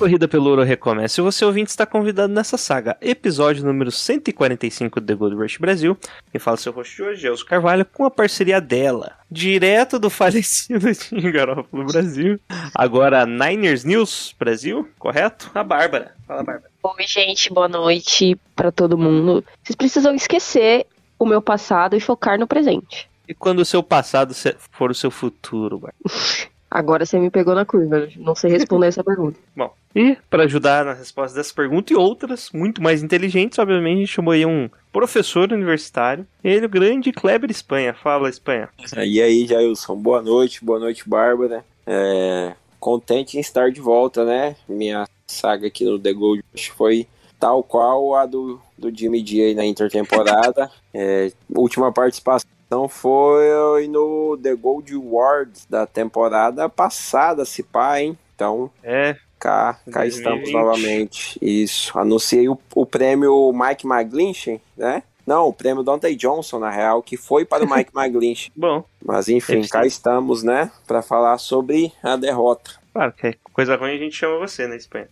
Corrida pelo ouro recomeça e você ouvinte está convidado nessa saga, episódio número 145 do The Gold Rush Brasil. Quem fala seu host hoje é Carvalho, com a parceria dela, direto do falecido Tim Garoppolo Brasil, agora Niners News Brasil, correto? A Bárbara. Fala, Bárbara. Oi, gente, boa noite pra todo mundo. Vocês precisam esquecer o meu passado e focar no presente. E quando o seu passado for o seu futuro, Bárbara? Agora você me pegou na curva, não sei responder essa pergunta. Bom, e para ajudar na resposta dessa pergunta e outras muito mais inteligentes, obviamente a gente chamou aí um professor universitário, ele, o grande Kleber Espanha. Fala, Espanha. E aí, Jailson, boa noite, boa noite, Bárbara. É, contente em estar de volta, né? Minha saga aqui no The Gold foi tal qual a do, do Jimmy G aí na intertemporada. É, última participação foi no The Gold Awards da temporada passada, se pá, hein? Então, É, cá, cá 2020. estamos novamente. Isso, anunciei o, o prêmio Mike McGlinchey, né? Não, o prêmio Dante Johnson, na real, que foi para o Mike McGlinchey. bom, Mas enfim, cá estamos, né, Pra falar sobre a derrota. claro que coisa ruim a gente chama você, né, Espanha?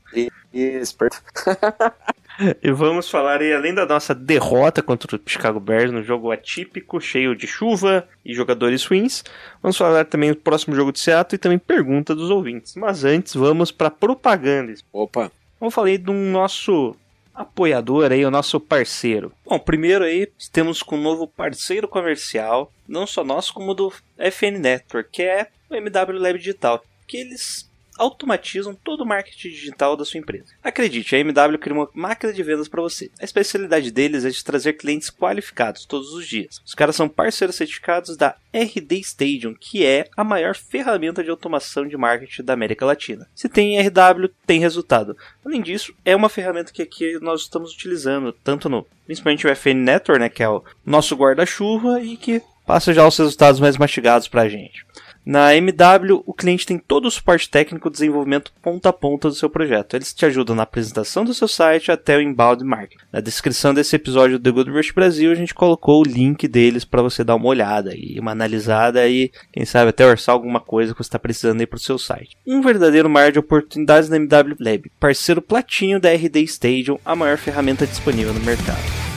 Isso, per- E vamos falar aí, além da nossa derrota contra o Chicago Bears no jogo atípico, cheio de chuva e jogadores ruins, vamos falar também do próximo jogo de Seattle e também pergunta dos ouvintes. Mas antes, vamos para propaganda. Opa, Vamos falar aí do nosso apoiador aí, o nosso parceiro. Bom, primeiro aí temos com um novo parceiro comercial, não só nosso, como do FN Network, que é o MW Lab Digital, que eles automatizam todo o marketing digital da sua empresa. Acredite, a MW cria uma máquina de vendas para você. A especialidade deles é de trazer clientes qualificados todos os dias. Os caras são parceiros certificados da RD Stadium, que é a maior ferramenta de automação de marketing da América Latina. Se tem RW, tem resultado. Além disso, é uma ferramenta que aqui nós estamos utilizando, tanto no, principalmente o FN Network, né, que é o nosso guarda-chuva e que passa já os resultados mais mastigados para a gente. Na MW, o cliente tem todo o suporte técnico e desenvolvimento ponta a ponta do seu projeto. Eles te ajudam na apresentação do seu site até o inbound marketing. Na descrição desse episódio do The Good Rush Brasil, a gente colocou o link deles para você dar uma olhada e uma analisada e, quem sabe, até orçar alguma coisa que você está precisando aí para o seu site. Um verdadeiro mar de oportunidades na MW Lab, parceiro platinho da RD Stadium, a maior ferramenta disponível no mercado.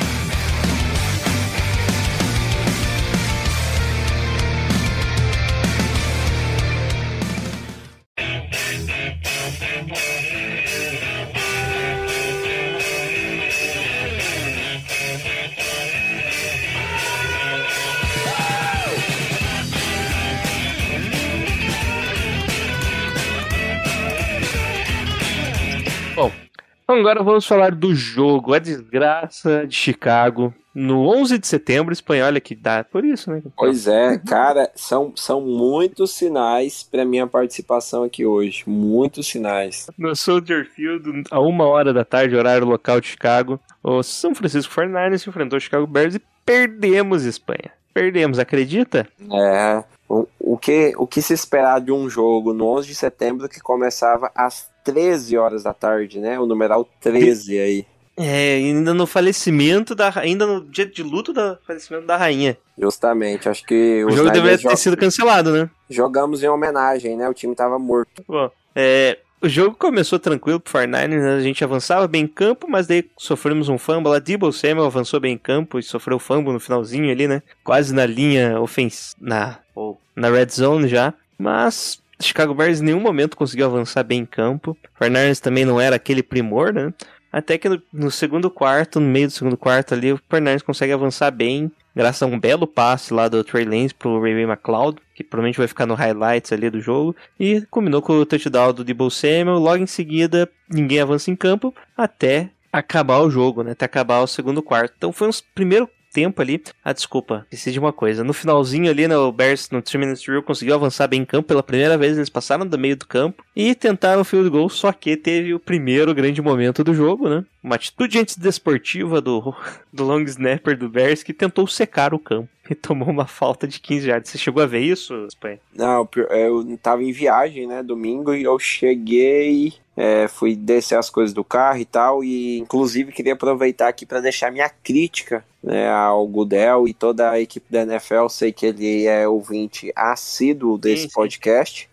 Agora vamos falar do jogo, a desgraça de Chicago, no 11 de setembro, espanhol, olha que dá por isso, né? pois é, cara, são, são muitos sinais pra minha participação aqui hoje. Muitos sinais. No Soldier Field, a uma hora da tarde, horário local de Chicago, o São Francisco 49ers enfrentou o Chicago Bears e perdemos Espanha. Perdemos, acredita? É, o, o, que, o que se esperar de um jogo no 11 de setembro que começava às 13 horas da tarde, né? O numeral 13 aí. É, ainda no falecimento da ainda no dia de luto do falecimento da rainha. Justamente, acho que O jogo deveria ter sido cancelado, né? jogamos em homenagem, né? O time tava morto. Bom, é, o jogo começou tranquilo pro 49ers, né? a gente avançava bem em campo, mas daí sofremos um fumble. A Debo Samuel avançou bem em campo e sofreu fumble no finalzinho ali, né? Quase na linha ofensiva, na, ou na red zone já. Mas Chicago Bears em nenhum momento conseguiu avançar bem em campo. 49ers também não era aquele primor, né? Até que no, no segundo quarto, no meio do segundo quarto ali, o 49ers consegue avançar bem, graças a um belo passe lá do Trey Lance pro Ray McLeod, que provavelmente vai ficar no highlights ali do jogo, e combinou com o touchdown do Debo Samuel. Logo em seguida, ninguém avança em campo até acabar o jogo, né? Até acabar o segundo quarto. Então foi um primeiro tempo ali. Ah, desculpa, esqueci de uma coisa. No finalzinho ali, né, o Bears no 3 minutes drill conseguiu avançar bem em campo pela primeira vez. Eles passaram do meio do campo e tentaram o field goal, só que teve o primeiro grande momento do jogo, né? Uma atitude antidesportiva do, do long snapper do Bears que tentou secar o campo e tomou uma falta de 15 yards. Você chegou a ver isso, Espanha? Não, eu tava em viagem, né, domingo, e eu cheguei, é, fui descer as coisas do carro e tal, e inclusive queria aproveitar aqui para deixar minha crítica né, ao Gudel e toda a equipe da NFL. Sei que ele é ouvinte assíduo desse Sim, sim. podcast.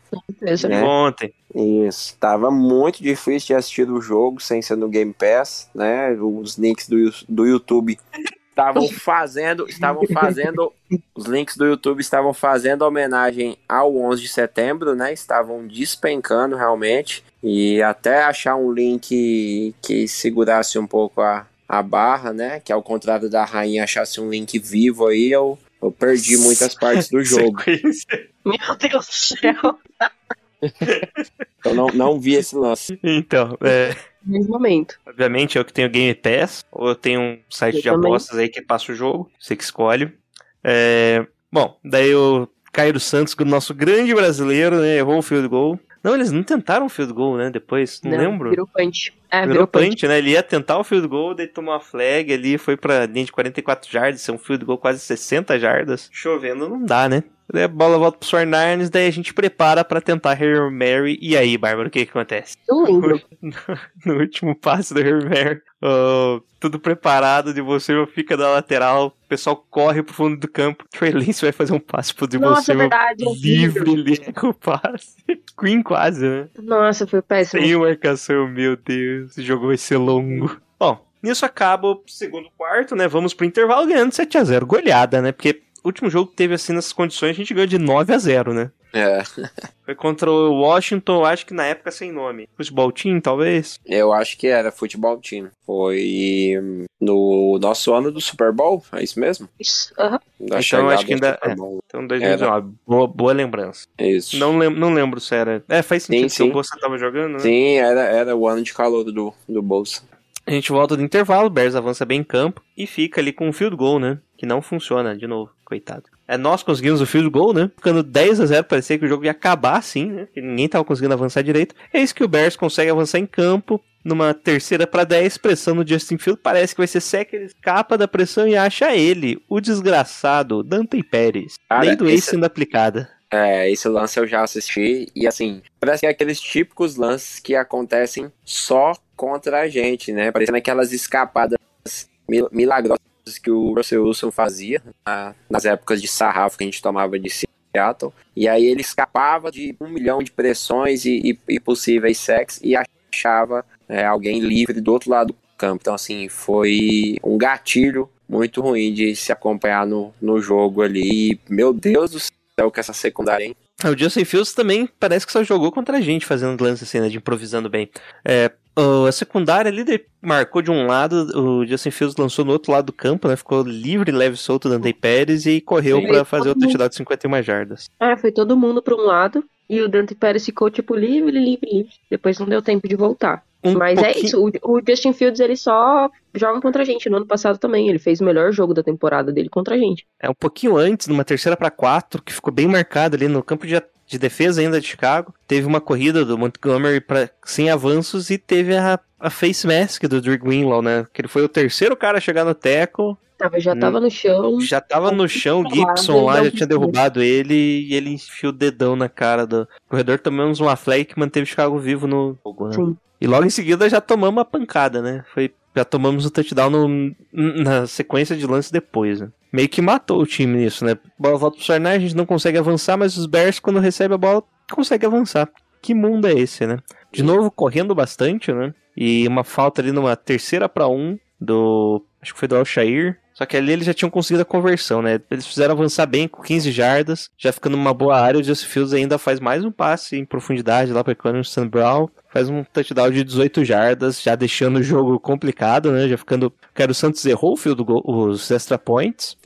Né? Ontem. Isso, tava muito difícil de assistir o jogo sem ser no Game Pass, né? Os links do, do YouTube estavam fazendo, estavam fazendo, os links do YouTube estavam fazendo homenagem ao 11 de setembro, né? Estavam despencando realmente e até achar um link que segurasse um pouco a, a barra, né? Que ao contrário da rainha achasse um link vivo aí, eu, eu perdi muitas partes do jogo. Meu Deus do céu. Eu não, não vi esse lance. Então, é, Nesse momento. obviamente eu que tenho Game Pass, ou eu tenho um site Eu de também. apostas aí que passa o jogo, você que escolhe. É, bom, daí o Cairo Santos, o nosso grande brasileiro, né, errou o field goal. Não, eles não tentaram o field goal, né, depois, não, lembro. Virou punch. É, Virou punch. né? Ele ia tentar o field goal, daí tomou uma flag ali, foi pra linha de 44 jardas, é um field goal quase 60 jardas. Chovendo não dá, né? Daí a bola volta pro Sornarnes, daí a gente prepara pra tentar Hail Mary. E aí, Bárbara, o que que acontece? Eu lembro. No último passe do Hail Mary, tudo preparado, de você fica da lateral, o pessoal corre pro fundo do campo. Trey Lance vai fazer um passe pro de você é verdade. eu vi. livre, liga o passe. Queen quase, né? Nossa, foi péssimo. Sem marcação, meu Deus. Esse jogo vai ser longo. Bom, nisso acaba o segundo quarto, né? Vamos pro intervalo ganhando 7x0. Goleada, né? Porque o último jogo que teve assim nessas condições, a gente ganhou de 9 a 0 né? É, Foi contra o Washington, acho que na época sem nome. Futebol Team, talvez? eu acho que era futebol time. Foi no nosso ano do Super Bowl, é isso mesmo? Isso, aham. Da Então, acho que ainda- Super é. Bowl. Então, 2019. Boa, boa lembrança. Isso. Não, lem não lembro se era. É, faz sentido. Sim, se o sim. Bolsa tava jogando, né? Sim, era, era o ano de calor do, do Bolsa. A gente volta do intervalo, o Bears avança bem em campo e fica ali com um field goal, né? Que não funciona, de novo, coitado. É, nós conseguimos o field goal, né? Ficando 10 a 0 parecia que o jogo ia acabar assim, né? Que ninguém tava conseguindo avançar direito. É isso que o Bears consegue avançar em campo, numa terceira para 10, pressão no Justin Field. Parece que vai ser sec, ele escapa da pressão e acha ele, o desgraçado, Dante Pérez. Cara, Lei do esse- ace sendo aplicada. É, esse lance eu já assisti e assim, parece que é aqueles típicos lances que acontecem só contra a gente, né? Parecendo aquelas escapadas mil- milagrosas que o Russell Wilson fazia ah, nas épocas de sarrafo que a gente tomava de Seattle. E aí ele escapava de um milhão de pressões e, e- e possíveis sacks e achava é, alguém livre do outro lado do campo. Então, assim, foi um gatilho muito ruim de se acompanhar no, no jogo ali. E, meu Deus do céu, que essa secundária, hein? Ah, O Justin Fields também parece que só jogou contra a gente, fazendo lance assim, né, de improvisando bem. É, o- a secundária ali marcou de um lado, o Justin Fields lançou no outro lado do campo, né? Ficou livre, leve, solto, Dante Pérez e correu pra fazer o touchdown de 51 jardas. Ah, foi todo mundo pra um lado e o Dante Pérez ficou tipo livre, livre, livre. Depois não deu tempo de voltar. Um Mas é pouquinho- isso, o, Justin Fields ele só joga contra a gente. No ano passado também, ele fez o melhor jogo da temporada dele contra a gente. É um pouquinho antes, numa terceira pra quatro, que ficou bem marcado ali no campo de, de defesa ainda de Chicago. Teve uma corrida do Montgomery pra, sem avanços e teve a, a face mask do Drew Greenlaw, né? Que ele foi o terceiro cara a chegar no tackle. Tava, já Hum. tava no chão. Já tava no chão, Gibson lá já tinha derrubado ele e ele enfiou o dedão na cara do corredor. Tomamos uma flag que manteve o Chicago vivo no jogo, né? E logo em seguida já tomamos uma pancada, né? Foi, já tomamos o touchdown no- na sequência de lances depois, né? Meio que matou o time nisso, né? Bola volta pro Sarnay, a gente não consegue avançar, mas os Bears, quando recebe a bola, consegue avançar. Que mundo é esse, né? De novo, correndo bastante, né? E uma falta ali numa terceira pra um do. Acho que foi do Alshair. Só que ali eles já tinham conseguido a conversão, né? Eles fizeram avançar bem com 15 jardas, já ficando numa boa área. O Justin Fields ainda faz mais um passe em profundidade lá para Clemson Brown. Faz um touchdown de 18 jardas, já deixando o jogo complicado, né? Já ficando. Quero o Santos errou o field goal, os extra points.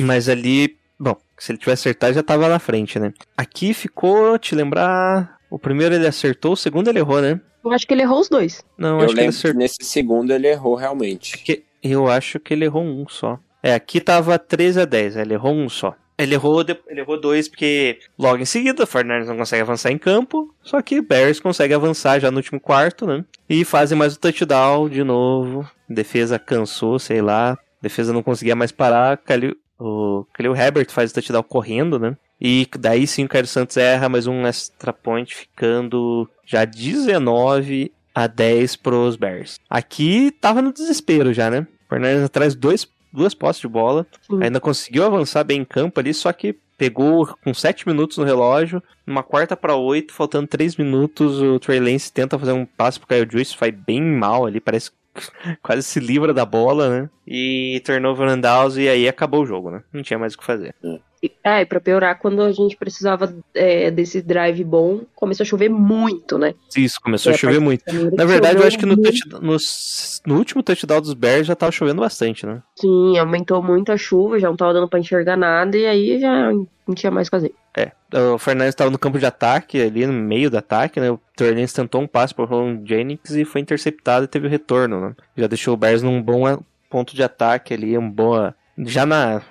Mas ali, bom, se ele tivesse acertado já tava na frente, né? Aqui ficou, te lembrar, o primeiro ele acertou, o segundo ele errou, né? Eu acho que ele errou os dois. Não, eu acho que ele que acertou. nesse segundo ele errou realmente. que- Eu acho que ele errou um só. É, aqui tava 13 a 10, ele errou um só. Ele errou, ele errou dois porque logo em seguida o Fernandes não consegue avançar em campo, só que Bears consegue avançar já no último quarto, né? E fazem mais o touchdown de novo. Defesa cansou, sei lá. Defesa não conseguia mais parar. Khalil- o Khalil Herbert faz o touchdown correndo, né? E daí sim o Caio Santos erra mais um extra point, ficando já 19 a 10 pros Bears. Aqui tava no desespero já, né? Fernandes atrás dois, duas postes de bola. Sim. Ainda conseguiu avançar bem em campo ali, só que pegou com 7 minutos no relógio. Numa quarta para 8, faltando 3 minutos, o Trey Lance tenta fazer um passe pro Kyle Juice, faz bem mal ali, parece que quase se livra da bola, né? E turnover and downs, e aí acabou o jogo, né? Não tinha mais o que fazer. É, e pra piorar, quando a gente precisava é, desse drive bom, começou a chover muito, né? Isso, começou É, a chover muito. Na verdade, eu acho que no, touchdown- no, no último touchdown dos Bears já tava chovendo bastante, né? Sim, aumentou muito a chuva, já não tava dando pra enxergar nada, e aí já não tinha mais o que fazer. É, o Fernandes estava no campo de ataque, ali no meio do ataque, né? O Trey tentou um passe pro Ron Jennings e foi interceptado e teve o retorno, né? Já deixou o Bears num bom ponto de ataque ali, um boa... Já na,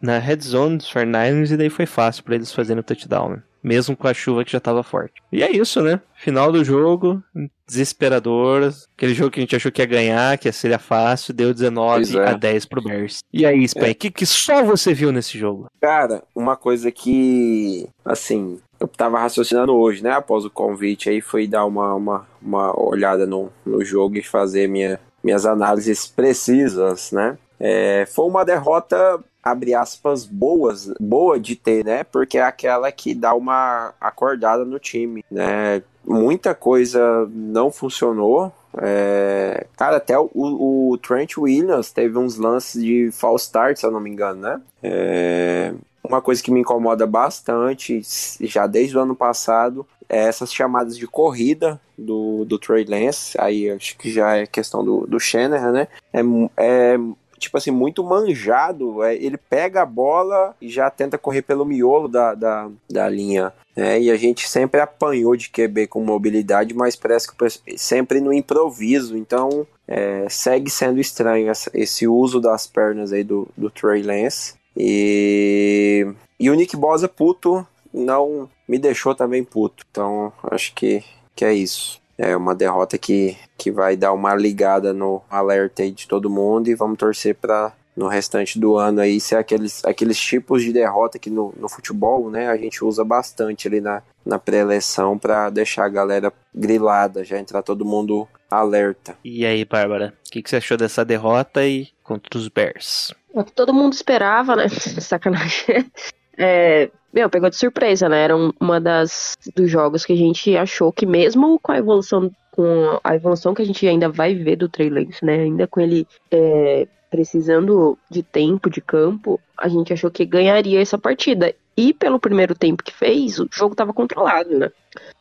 na red zone dos Fernandes e daí foi fácil para eles fazerem o touchdown, né? Mesmo com a chuva que já tava forte. E é isso, né? Final do jogo, desesperador. Aquele jogo que a gente achou que ia ganhar, que ia ser fácil, deu 19 Pois é. a 10 pro Bears. E aí, Spen, o que, que só você viu nesse jogo? Cara, uma coisa que, assim, eu tava raciocinando hoje, né? Após o convite aí, foi dar uma, uma, uma olhada no, no jogo e fazer minha, minhas análises precisas, né? É, foi uma derrota, abre aspas, boas, boa de ter, né? Porque é aquela que dá uma acordada no time, né? Muita coisa não funcionou. É, cara, até o, o Trent Williams teve uns lances de false start, se eu não me engano, né? É, uma coisa que me incomoda bastante, já desde o ano passado, é essas chamadas de corrida do, do Trey Lance. Aí acho que já é questão do, do Shanahan, né? É, é tipo assim, muito manjado. É, ele pega a bola e já tenta correr pelo miolo da, da, da linha. né? e a gente sempre apanhou de QB com mobilidade, mas parece que sempre no improviso. Então é, segue sendo estranho essa- esse uso das pernas aí do, do Trey Lance. E, e o Nick Bosa puto não me deixou também puto. Então acho que, que é isso. É uma derrota que, que vai dar uma ligada no alerta aí de todo mundo e vamos torcer para no restante do ano aí ser aqueles, aqueles tipos de derrota que no, no futebol, né, a gente usa bastante ali na, na pré-eleição para deixar a galera grilada, já entrar todo mundo alerta. E aí, Bárbara, o que, que você achou dessa derrota e contra os Bears? É o que todo mundo esperava, né? Sacanagem. É, meu, pegou de surpresa, né? Era um- uma das dos jogos que a gente achou que mesmo com a evolução com a evolução que a gente ainda vai ver do Trey Lance, né? Ainda com ele é, precisando de tempo de campo, a gente achou que ganharia essa partida. E pelo primeiro tempo que fez, o jogo estava controlado, né?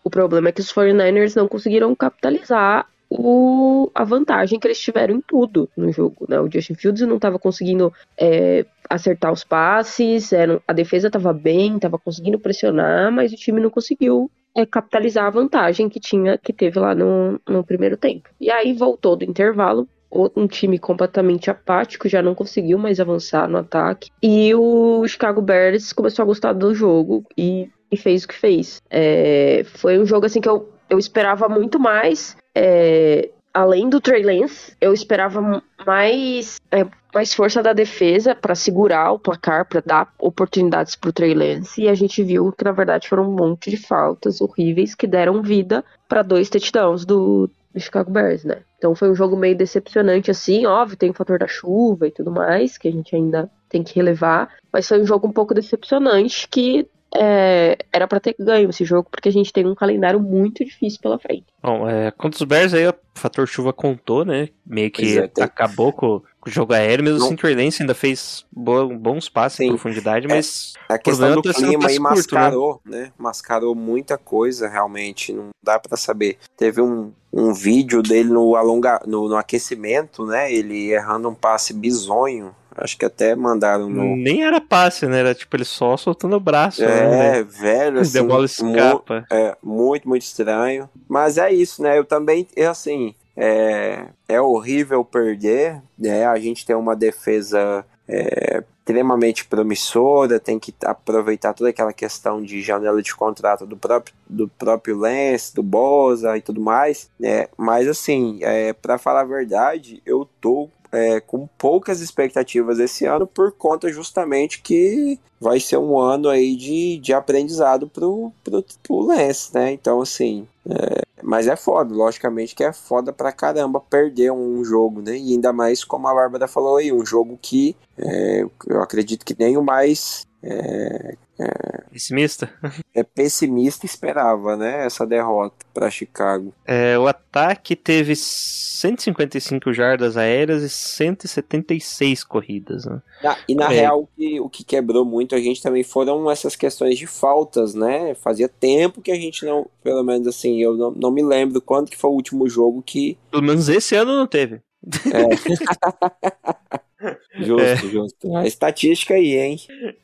O problema é que os 49ers não conseguiram capitalizar o, a vantagem que eles tiveram em tudo no jogo, né? O Justin Fields não estava conseguindo é, acertar os passes, era, a defesa estava bem, estava conseguindo pressionar, mas o time não conseguiu é, capitalizar a vantagem que tinha, que teve lá no, no primeiro tempo. E aí voltou do intervalo, um time completamente apático, já não conseguiu mais avançar no ataque. E o Chicago Bears começou a gostar do jogo e, e fez o que fez. É, foi um jogo assim que eu, eu esperava muito mais. é, além do Trey Lance, eu esperava mais, é, mais força da defesa para segurar o placar, para dar oportunidades para o Trey Lance. E a gente viu que na verdade foram um monte de faltas horríveis que deram vida para dois touchdowns do, do Chicago Bears, né? Então foi um jogo meio decepcionante assim, óbvio, tem o fator da chuva e tudo mais, que a gente ainda tem que relevar, mas foi um jogo um pouco decepcionante que é, era para ter ganho esse jogo, porque a gente tem um calendário muito difícil pela frente. Bom, é, contra os Bears aí o fator chuva contou, né? Meio que é, tem- acabou com, com o jogo aéreo, mesmo o Trey Lance ainda fez bo- bons passes em Sim. profundidade, mas A questão do tá clima aí curto, mascarou, né? Mascarou muita coisa, realmente. Não dá pra saber. Teve um, um vídeo dele no, alonga, no, no aquecimento, né? Ele errando um passe bizonho. Acho que até mandaram no. Nem era passe, né? Era tipo ele só soltando o braço. É, né? velho, assim. Deu bola mu- escapa. É, muito, muito estranho. Mas é isso, né? Eu também, assim, é, é horrível perder, né? A gente tem uma defesa é, extremamente promissora, tem que aproveitar toda aquela questão de janela de contrato do próprio, do próprio Lance, do Boza e tudo mais, né? Mas, assim, é, para falar a verdade, eu tô é, com poucas expectativas esse ano por conta justamente que vai ser um ano aí de, de aprendizado pro, pro, pro Lance, né? Então, assim, é, mas é foda, logicamente que é foda pra caramba perder um jogo, né? E ainda mais, como a Bárbara falou aí, um jogo que é, eu acredito que nem o mais é, Pessimista. é pessimista esperava, né? Essa derrota pra Chicago. É, o ataque teve 155 jardas aéreas e 176 corridas. Né? Na- e na É. real, o que, o que quebrou muito a gente também foram essas questões de faltas, né? Fazia tempo que a gente não, pelo menos assim, eu não, não me lembro quando que foi o último jogo que. Pelo menos esse ano não teve. Justo, justo. A estatística aí, hein?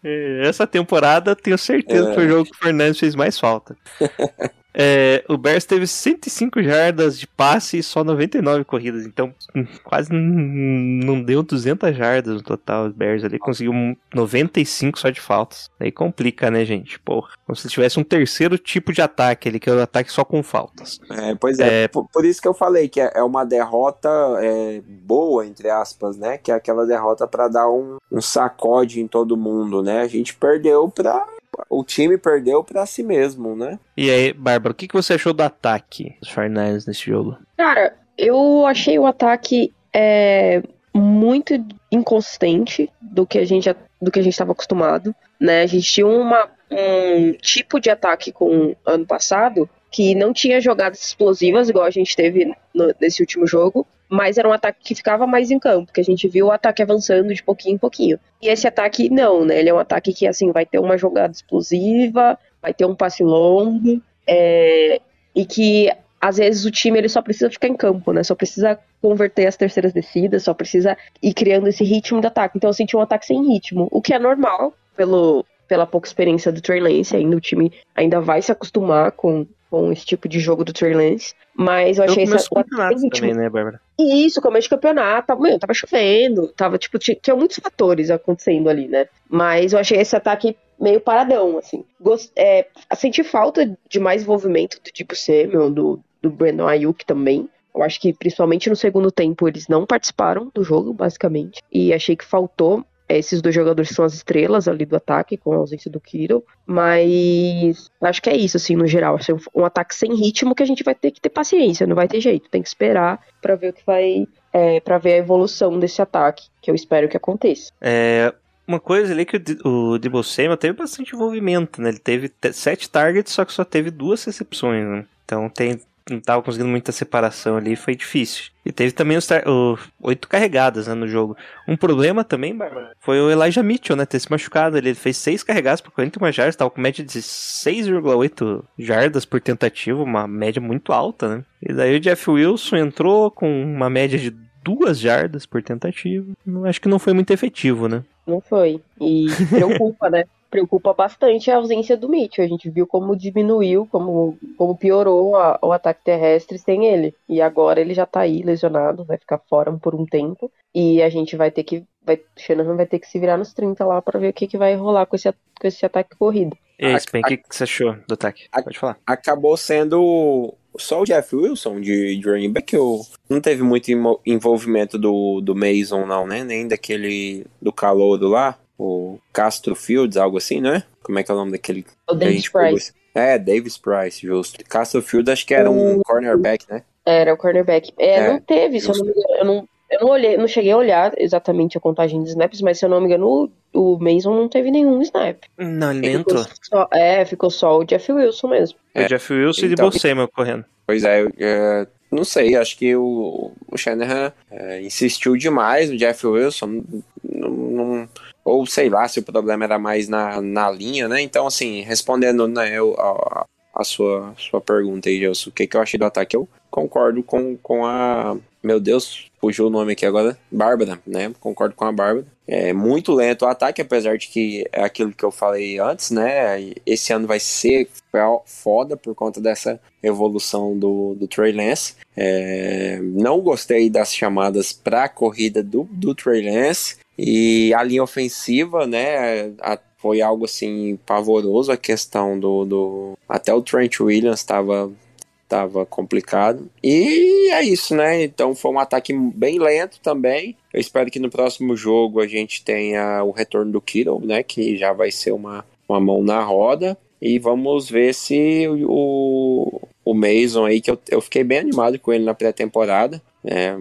É, Essa temporada tenho certeza que foi o jogo que o Fernandes fez mais falta. É, o Bears teve 105 jardas de passe e só 99 corridas, então hum, quase não deu 200 jardas no total. O Bears ali conseguiu um 95 só de faltas. Aí complica, né, gente? Porra, como se tivesse um terceiro tipo de ataque ali, que é o ataque só com faltas. É, pois é, Por, por isso que eu falei que é, é uma derrota é, boa, entre aspas, né? Que é aquela derrota pra dar um, um sacode em todo mundo, né? A gente perdeu pra. O time perdeu pra si mesmo, né? E aí, Bárbara, o que, que você achou do ataque dos 49ers nesse jogo? Cara, eu achei o ataque é, muito inconsistente do que a gente do que a gente estava acostumado, né? A gente tinha uma, um tipo de ataque com ano passado que não tinha jogadas explosivas igual a gente teve no- nesse último jogo, mas era um ataque que ficava mais em campo, que a gente viu o ataque avançando de pouquinho em pouquinho. E esse ataque não, né? Ele é um ataque que assim vai ter uma jogada explosiva, vai ter um passe longo, é, e que às vezes o time ele só precisa ficar em campo, né? Só precisa converter as terceiras descidas, só precisa ir criando esse ritmo de ataque. Então eu senti um ataque sem ritmo, o que é normal pelo, pela pouca experiência do Trey Lance, ainda o time ainda vai se acostumar com, com esse tipo de jogo do Trey Lance, mas eu achei esse começo o ataque sem campeonato também, né, Bárbara? Isso, começo de campeonato, tava, meu, tava chovendo, tava, tipo, tinha, muitos fatores acontecendo ali, né? Mas eu achei esse ataque meio paradão, assim. Gost, é, senti falta de mais envolvimento do tipo Samuel, do, do Brandon Ayuk também. Eu acho que, principalmente no segundo tempo, eles não participaram do jogo, basicamente. E achei que faltou esses dois jogadores são as estrelas ali do ataque, com a ausência do Kiro. Mas acho que é isso, assim, no geral. Assim, um, ataque sem ritmo que a gente vai ter que ter paciência, não vai ter jeito. Tem que esperar pra ver o que vai. É, para ver a evolução desse ataque, que eu espero que aconteça. É, uma coisa ali que o, o Debo Samuel teve bastante envolvimento, né? Ele teve te- sete targets, só que só teve duas recepções, né? Então tem, não tava conseguindo muita separação ali, foi difícil. E teve também os o- oito carregadas né, no jogo. Um problema também, Bárbara, foi o Elijah Mitchell, né? Ter se machucado. Ele fez seis carregadas por 41 jardas, tava com média de 6,8 jardas por tentativa, uma média muito alta, né? E daí o Jeff Wilson entrou com uma média de duas jardas por tentativa. Acho que não foi muito efetivo, né? Não foi. E preocupa, né? Preocupa bastante a ausência do Mitchell. A gente viu como diminuiu, como, como piorou a- o ataque terrestre sem ele. E agora ele já tá aí lesionado, vai ficar fora por um tempo. E a gente vai ter que. Vai, o Shanahan vai ter que se virar nos 30 lá pra ver o que, que vai rolar com esse, com esse ataque corrido. E aí, Spen, o que, que você achou do ataque? a- Pode falar. Acabou sendo só o Jeff Wilson de, de running back, ou não teve muito envolvimento do, do Mason, não, né? Nem daquele do calouro lá, o Castro Fields, algo assim, não é? Como é que é o nome daquele O Davis Price É, Davis Price, justo. Castro Fields acho que era um O- cornerback, né? era o cornerback. É, É, não teve, se eu não me engano. Eu não, eu não olhei, não cheguei a olhar exatamente a contagem de snaps, mas se eu não me engano, o, o Mason não teve nenhum snap. Não, ele nem entrou. só- é, ficou só o Jeff Wilson mesmo. É. o Jeff Wilson e Então- Debo Samuel correndo. Pois é, eu, é, não sei, acho que o, o Shanahan é, insistiu demais no Jeff Wilson, não, não- ou sei lá se o problema era mais na, na linha, né? Então, assim, respondendo né, eu, a, a sua, sua pergunta aí, Gelson, o que, que eu achei do ataque, eu concordo com, com a meu Deus, fugiu o nome aqui agora, Bárbara, né? Concordo com a Bárbara. É muito lento o ataque, apesar de que é aquilo que eu falei antes, né? Esse ano vai ser foda por conta dessa evolução do, do Trey Lance. É, não gostei das chamadas para a corrida do, do Trey Lance. E a linha ofensiva, né? A, foi algo assim pavoroso a questão do, do até o Trent Williams estava tava complicado. E é isso, né? Então foi um ataque bem lento também. Eu espero que no próximo jogo a gente tenha o retorno do Kittle, né? Que já vai ser uma, uma mão na roda. E vamos ver se o, o Mason aí, que eu, eu fiquei bem animado com ele na pré-temporada. É,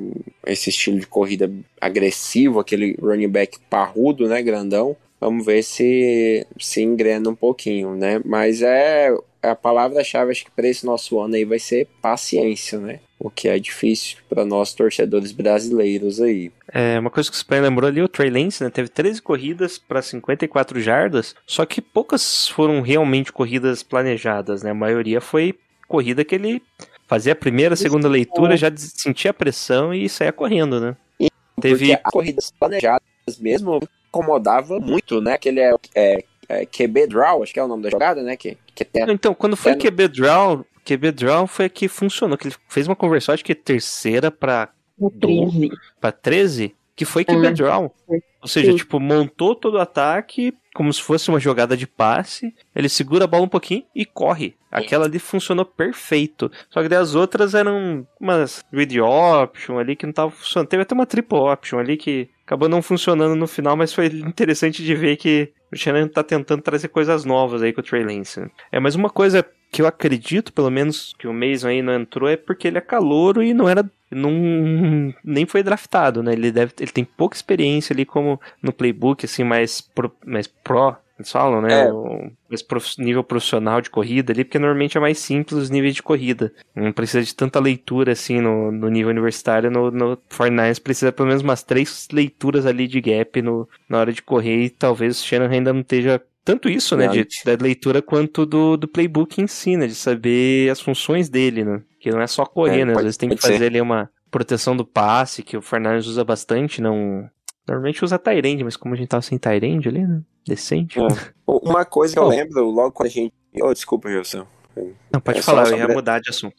esse estilo de corrida agressivo, aquele running back parrudo, né? Grandão. Vamos ver se se engrena um pouquinho, né? Mas é a palavra-chave acho que para esse nosso ano aí vai ser paciência, né? O que é difícil para nós torcedores brasileiros aí. É, uma coisa que o Spam lembrou ali, o Trey Lance, né, teve 13 corridas para 54 jardas, só que poucas foram realmente corridas planejadas, né? A maioria foi corrida que ele fazia a primeira, a segunda leitura, já sentia a pressão e saía correndo, né? E teve as corridas planejadas mesmo incomodava muito, né? Que ele é, é é, QB Draw, acho que é o nome da jogada, né? Que, que é, então, quando foi QB Draw, QB Draw foi que funcionou, que ele fez uma conversão, acho que terceira para 13. Para 13, que foi QB uhum. Draw. Ou seja, Sim. tipo, montou todo o ataque como se fosse uma jogada de passe, ele segura a bola um pouquinho e corre. Aquela ali funcionou perfeito. Só que daí as outras eram umas read option ali que não tava funcionando. Teve até uma triple option ali que acabou não funcionando no final, mas foi interessante de ver que o Shannon tá tentando trazer coisas novas aí com o Trey Lance. É, mas uma coisa que eu acredito, pelo menos, que o Mason aí não entrou é porque ele é calouro e não era. Não, nem foi draftado, né? Ele, deve, ele tem pouca experiência ali como no playbook, assim, mais pro, mais pro eles falam, né? É. O, esse prof, nível profissional de corrida ali, porque normalmente é mais simples os níveis de corrida. Não precisa de tanta leitura assim no, no nível universitário. No, no Fortnite precisa pelo menos umas três leituras ali de gap no, na hora de correr e talvez o Shannon ainda não esteja tanto isso, né, de, da leitura quanto do, do playbook em si, né, de saber as funções dele, né, que não é só correr, é, né, às vezes tem que fazer ser. ali uma proteção do passe, que o Fernandes usa bastante, não... Normalmente usa Tyrande, mas como a gente tava sem Tyrande ali, né, decente. É. Uma coisa que eu lembro, logo quando a gente... Oh, desculpa, Gilson. Não, pode é falar, eu ia mudar de assunto.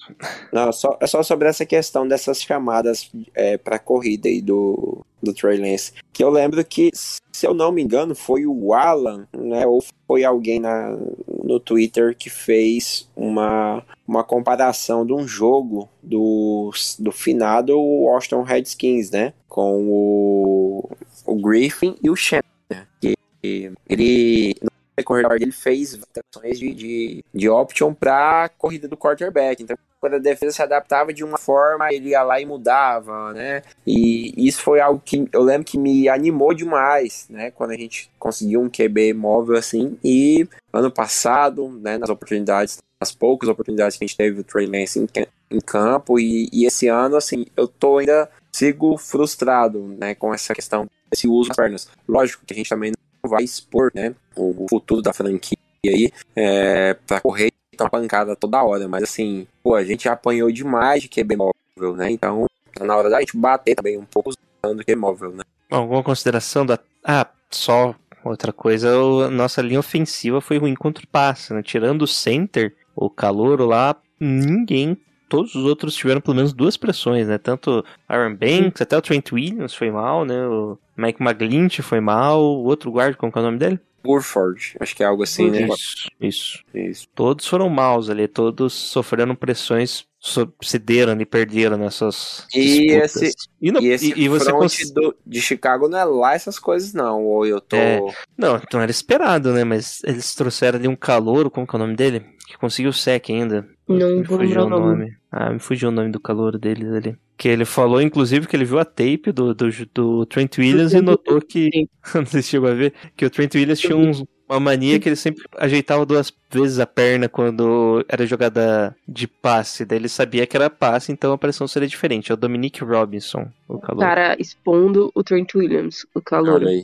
Não, só, é só sobre essa questão dessas chamadas é, para corrida aí do, do Trey Lance. Que eu lembro que, se eu não me engano, foi o Alan, né? Ou foi alguém na, no Twitter que fez uma, uma comparação de um jogo do, do finado Washington Redskins, né? Com o, o Griffin e o Shannon. Que ele corredor dele fez votações de, de, de option para corrida do quarterback. Então, quando a defesa se adaptava de uma forma, ele ia lá e mudava, né? E isso foi algo que eu lembro que me animou demais, né? Quando a gente conseguiu um QB móvel assim. E ano passado, né, nas oportunidades, as poucas oportunidades que a gente teve o Trey Lance em, em campo, e, e esse ano, assim, eu tô ainda sigo frustrado, né, com essa questão desse uso das pernas. Lógico que a gente também vai expor né, o futuro da franquia aí é, para correr uma pancada toda hora. Mas assim, pô, a gente já apanhou demais de QB móvel, né? Então tá na hora da gente bater também um pouco usando QB móvel, né? Alguma consideração da. Ah, só outra coisa, nossa linha ofensiva foi ruim contra o passe, né? Tirando o center, o calor lá, ninguém todos os outros tiveram pelo menos duas pressões, né? Tanto Aaron Banks, até o Trent Williams foi mal, né? O Mike McGlinch foi mal, o outro guarda, como é o nome dele? Burford, acho que é algo assim, né? Isso, isso. isso. Todos foram maus ali, todos sofrendo pressões, cederam e perderam nessas e disputas. Esse, e, no, e esse e, e você cons... do, de Chicago não é lá essas coisas não, ou eu tô... É, não, não era esperado, né? Mas eles trouxeram ali um calor, como é o nome dele? Que conseguiu o sec ainda. Não vou lembrar o nome. nome. Ah, me fugiu o nome do calor deles ali. Que ele falou, inclusive, que ele viu a tape do, do, do Trent Williams e notou que. não sei se chegou a ver, que o Trent Williams tinha uns, uma mania que ele sempre ajeitava duas vezes a perna quando era jogada de passe. Daí ele sabia que era passe, então a pressão seria diferente. É o Dominic Robinson, o calor. Cara, expondo o Trent Williams, o calor. Olha aí,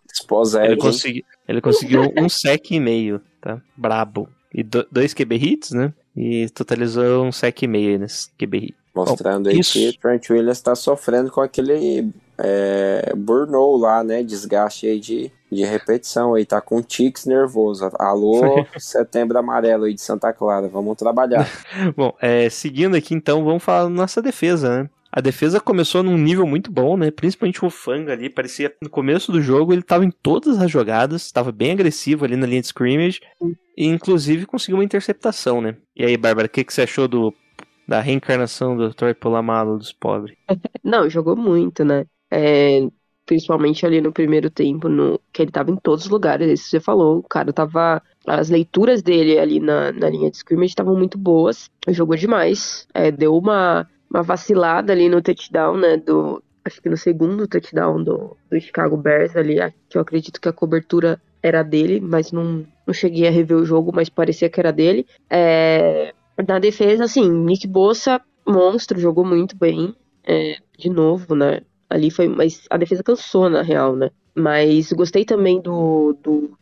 ele, consegui, ele conseguiu um sec e meio, tá? Brabo. E do, dois QB hits, né? E totalizou um sec e meio nesse QB hit. Mostrando aí isso- que Trent Williams tá sofrendo com aquele é, burnout lá, né? Desgaste aí de, de repetição aí, tá com tics nervoso. Alô, setembro amarelo aí de Santa Clara, vamos trabalhar. Bom, é, seguindo aqui então, vamos falar da nossa defesa, né? A defesa começou num nível muito bom, né? Principalmente o Fanga ali, parecia no começo do jogo ele estava em todas as jogadas, estava bem agressivo ali na linha de scrimmage e inclusive conseguiu uma interceptação, né? E aí, Bárbara, o que, que você achou do da reencarnação do Troy Polamalu dos pobres? Não, jogou muito, né? É, principalmente ali no primeiro tempo, no, que ele tava em todos os lugares, isso você falou. O cara tava. As leituras dele ali na, na linha de scrimmage estavam muito boas. Jogou demais. É, deu uma, uma vacilada ali no touchdown, né? Do, acho que no segundo touchdown do, do Chicago Bears ali, que eu acredito que a cobertura era dele, mas não, não cheguei a rever o jogo, mas parecia que era dele. É, na defesa, assim, Nick Bossa, monstro, jogou muito bem. É, de novo, né? Ali foi. Mas a defesa cansou, na real, né? Mas gostei também do, do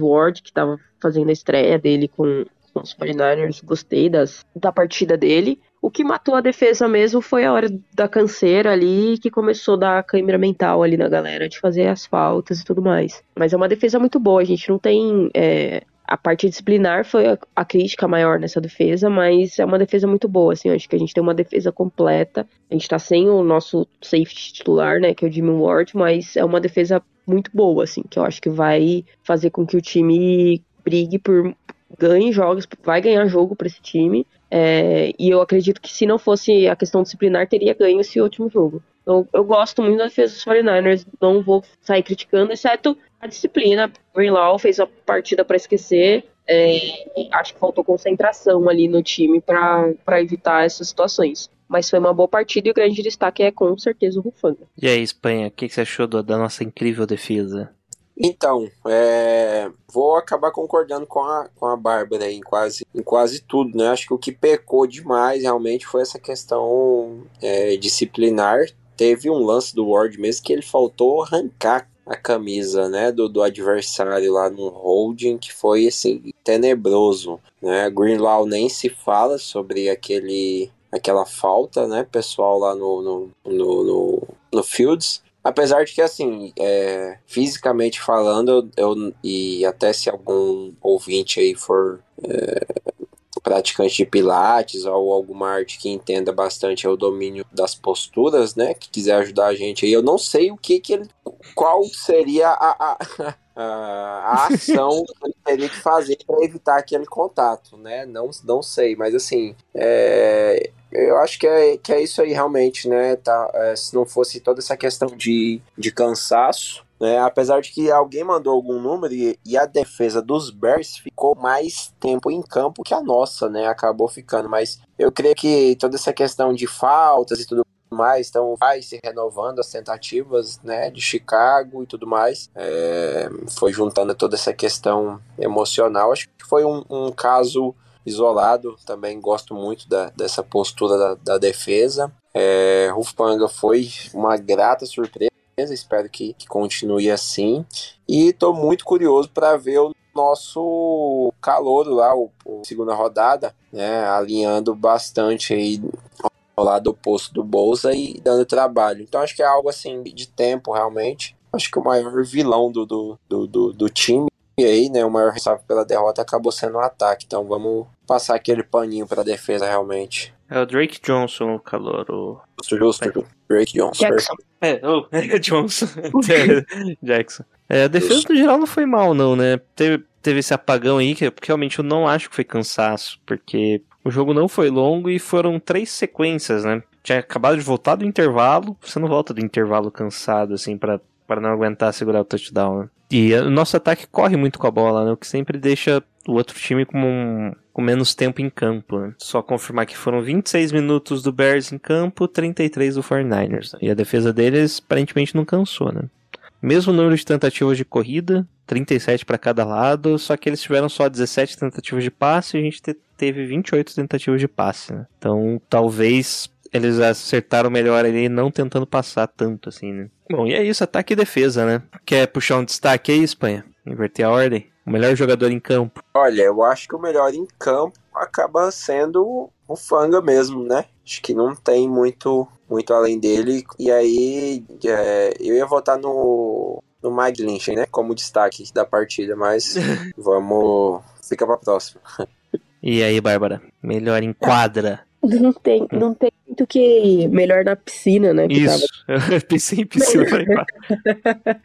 Ward, que tava fazendo a estreia dele com os 49ers. Gostei das, da partida dele. O que matou a defesa mesmo foi a hora da canseira ali, que começou a dar câimbra mental ali na galera, de fazer as faltas e tudo mais. Mas é uma defesa muito boa, a gente não tem. é, a parte disciplinar foi a, a crítica maior nessa defesa, mas é uma defesa muito boa, assim, acho que a gente tem uma defesa completa. A gente tá sem o nosso safety titular, né, que é o Jimmy Ward, mas é uma defesa muito boa, assim, que eu acho que vai fazer com que o time brigue por ganhe jogos, vai ganhar jogo para esse time. É, e eu acredito que se não fosse a questão disciplinar, teria ganho esse último jogo. Então, eu gosto muito da defesa dos 49ers, não vou sair criticando, exceto a disciplina. Greenlaw fez a partida para esquecer. é, acho que faltou concentração ali no time para evitar essas situações. Mas foi uma boa partida e o grande destaque é com certeza o Rufanga. E aí, Espanha, o que, que você achou da nossa incrível defesa? Então, é, vou acabar concordando com a, com a Bárbara em quase, em quase tudo, né? Acho que o que pecou demais realmente foi essa questão é, disciplinar. Teve um lance do Ward mesmo que ele faltou arrancar a camisa, né, do, do adversário lá no holding, que foi, assim, tenebroso, né? Greenlaw nem se fala sobre aquele, aquela falta, né, pessoal lá no, no, no, no, no Fields. Apesar de que, assim, é, fisicamente falando, eu, e até se algum ouvinte aí for é, praticante de pilates ou alguma arte que entenda bastante o domínio das posturas, né, que quiser ajudar a gente aí, eu não sei o que que ele, qual seria a, a, a, a ação que ele teria que fazer para evitar aquele contato, né, não, não sei, mas assim, é, eu acho que é, que é isso aí realmente, né? Tá, é, se não fosse toda essa questão de, de cansaço, né? Apesar de que alguém mandou algum número e, e a defesa dos Bears ficou mais tempo em campo que a nossa, né? Acabou ficando, mas eu creio que toda essa questão de faltas e tudo mais, então vai se renovando as tentativas, né? De Chicago e tudo mais, é, foi juntando toda essa questão emocional. Acho que foi um, um caso isolado. Também gosto muito da, dessa postura da, da defesa. É, Rufpanga foi uma grata surpresa. Espero que, que continue assim. E estou muito curioso para ver o nosso calouro lá, o, o segunda rodada, né, alinhando bastante aí ao lado oposto do Bolsa e dando trabalho. Então acho que é algo assim de tempo realmente. Acho que o maior vilão do, do, do, do, do time e aí, né, o maior ressalvo pela derrota acabou sendo o ataque. Então vamos passar aquele paninho pra defesa realmente. É o Drake Johnson, o calor. O... Justo, justo. Drake Johnson. Jackson. É, oh, é Johnson. Jackson. É, a defesa no geral não foi mal, não, né? Teve, teve esse apagão aí, que porque realmente eu não acho que foi cansaço, porque o jogo não foi longo e foram três sequências, né? Tinha acabado de voltar do intervalo, você não volta do intervalo cansado, assim, pra, pra não aguentar segurar o touchdown, né? E o nosso ataque corre muito com a bola, né? O que sempre deixa o outro time com, um, com menos tempo em campo. Né? Só confirmar que foram 26 minutos do Bears em campo, 33 do 49ers. Né? E a defesa deles aparentemente não cansou, né? Mesmo número de tentativas de corrida, 37 para cada lado, só que eles tiveram só 17 tentativas de passe e a gente te teve 28 tentativas de passe. Né? Então talvez eles acertaram melhor ali, não tentando passar tanto assim, né? Bom, e é isso, ataque e defesa, né? Quer puxar um destaque aí, Espanha? Inverter a ordem? O melhor jogador em campo. Olha, eu acho que o melhor em campo acaba sendo o Fanga mesmo, né? Acho que não tem muito, muito além dele. E aí é, eu ia votar no, no Mike Lynch, né? Como destaque da partida, mas vamos. Fica pra próxima. E aí, Bárbara? Melhor em quadra. Não tem, não tem muito que melhor na piscina, né? tava- Isso. Eu pensei em piscina. falei, pá.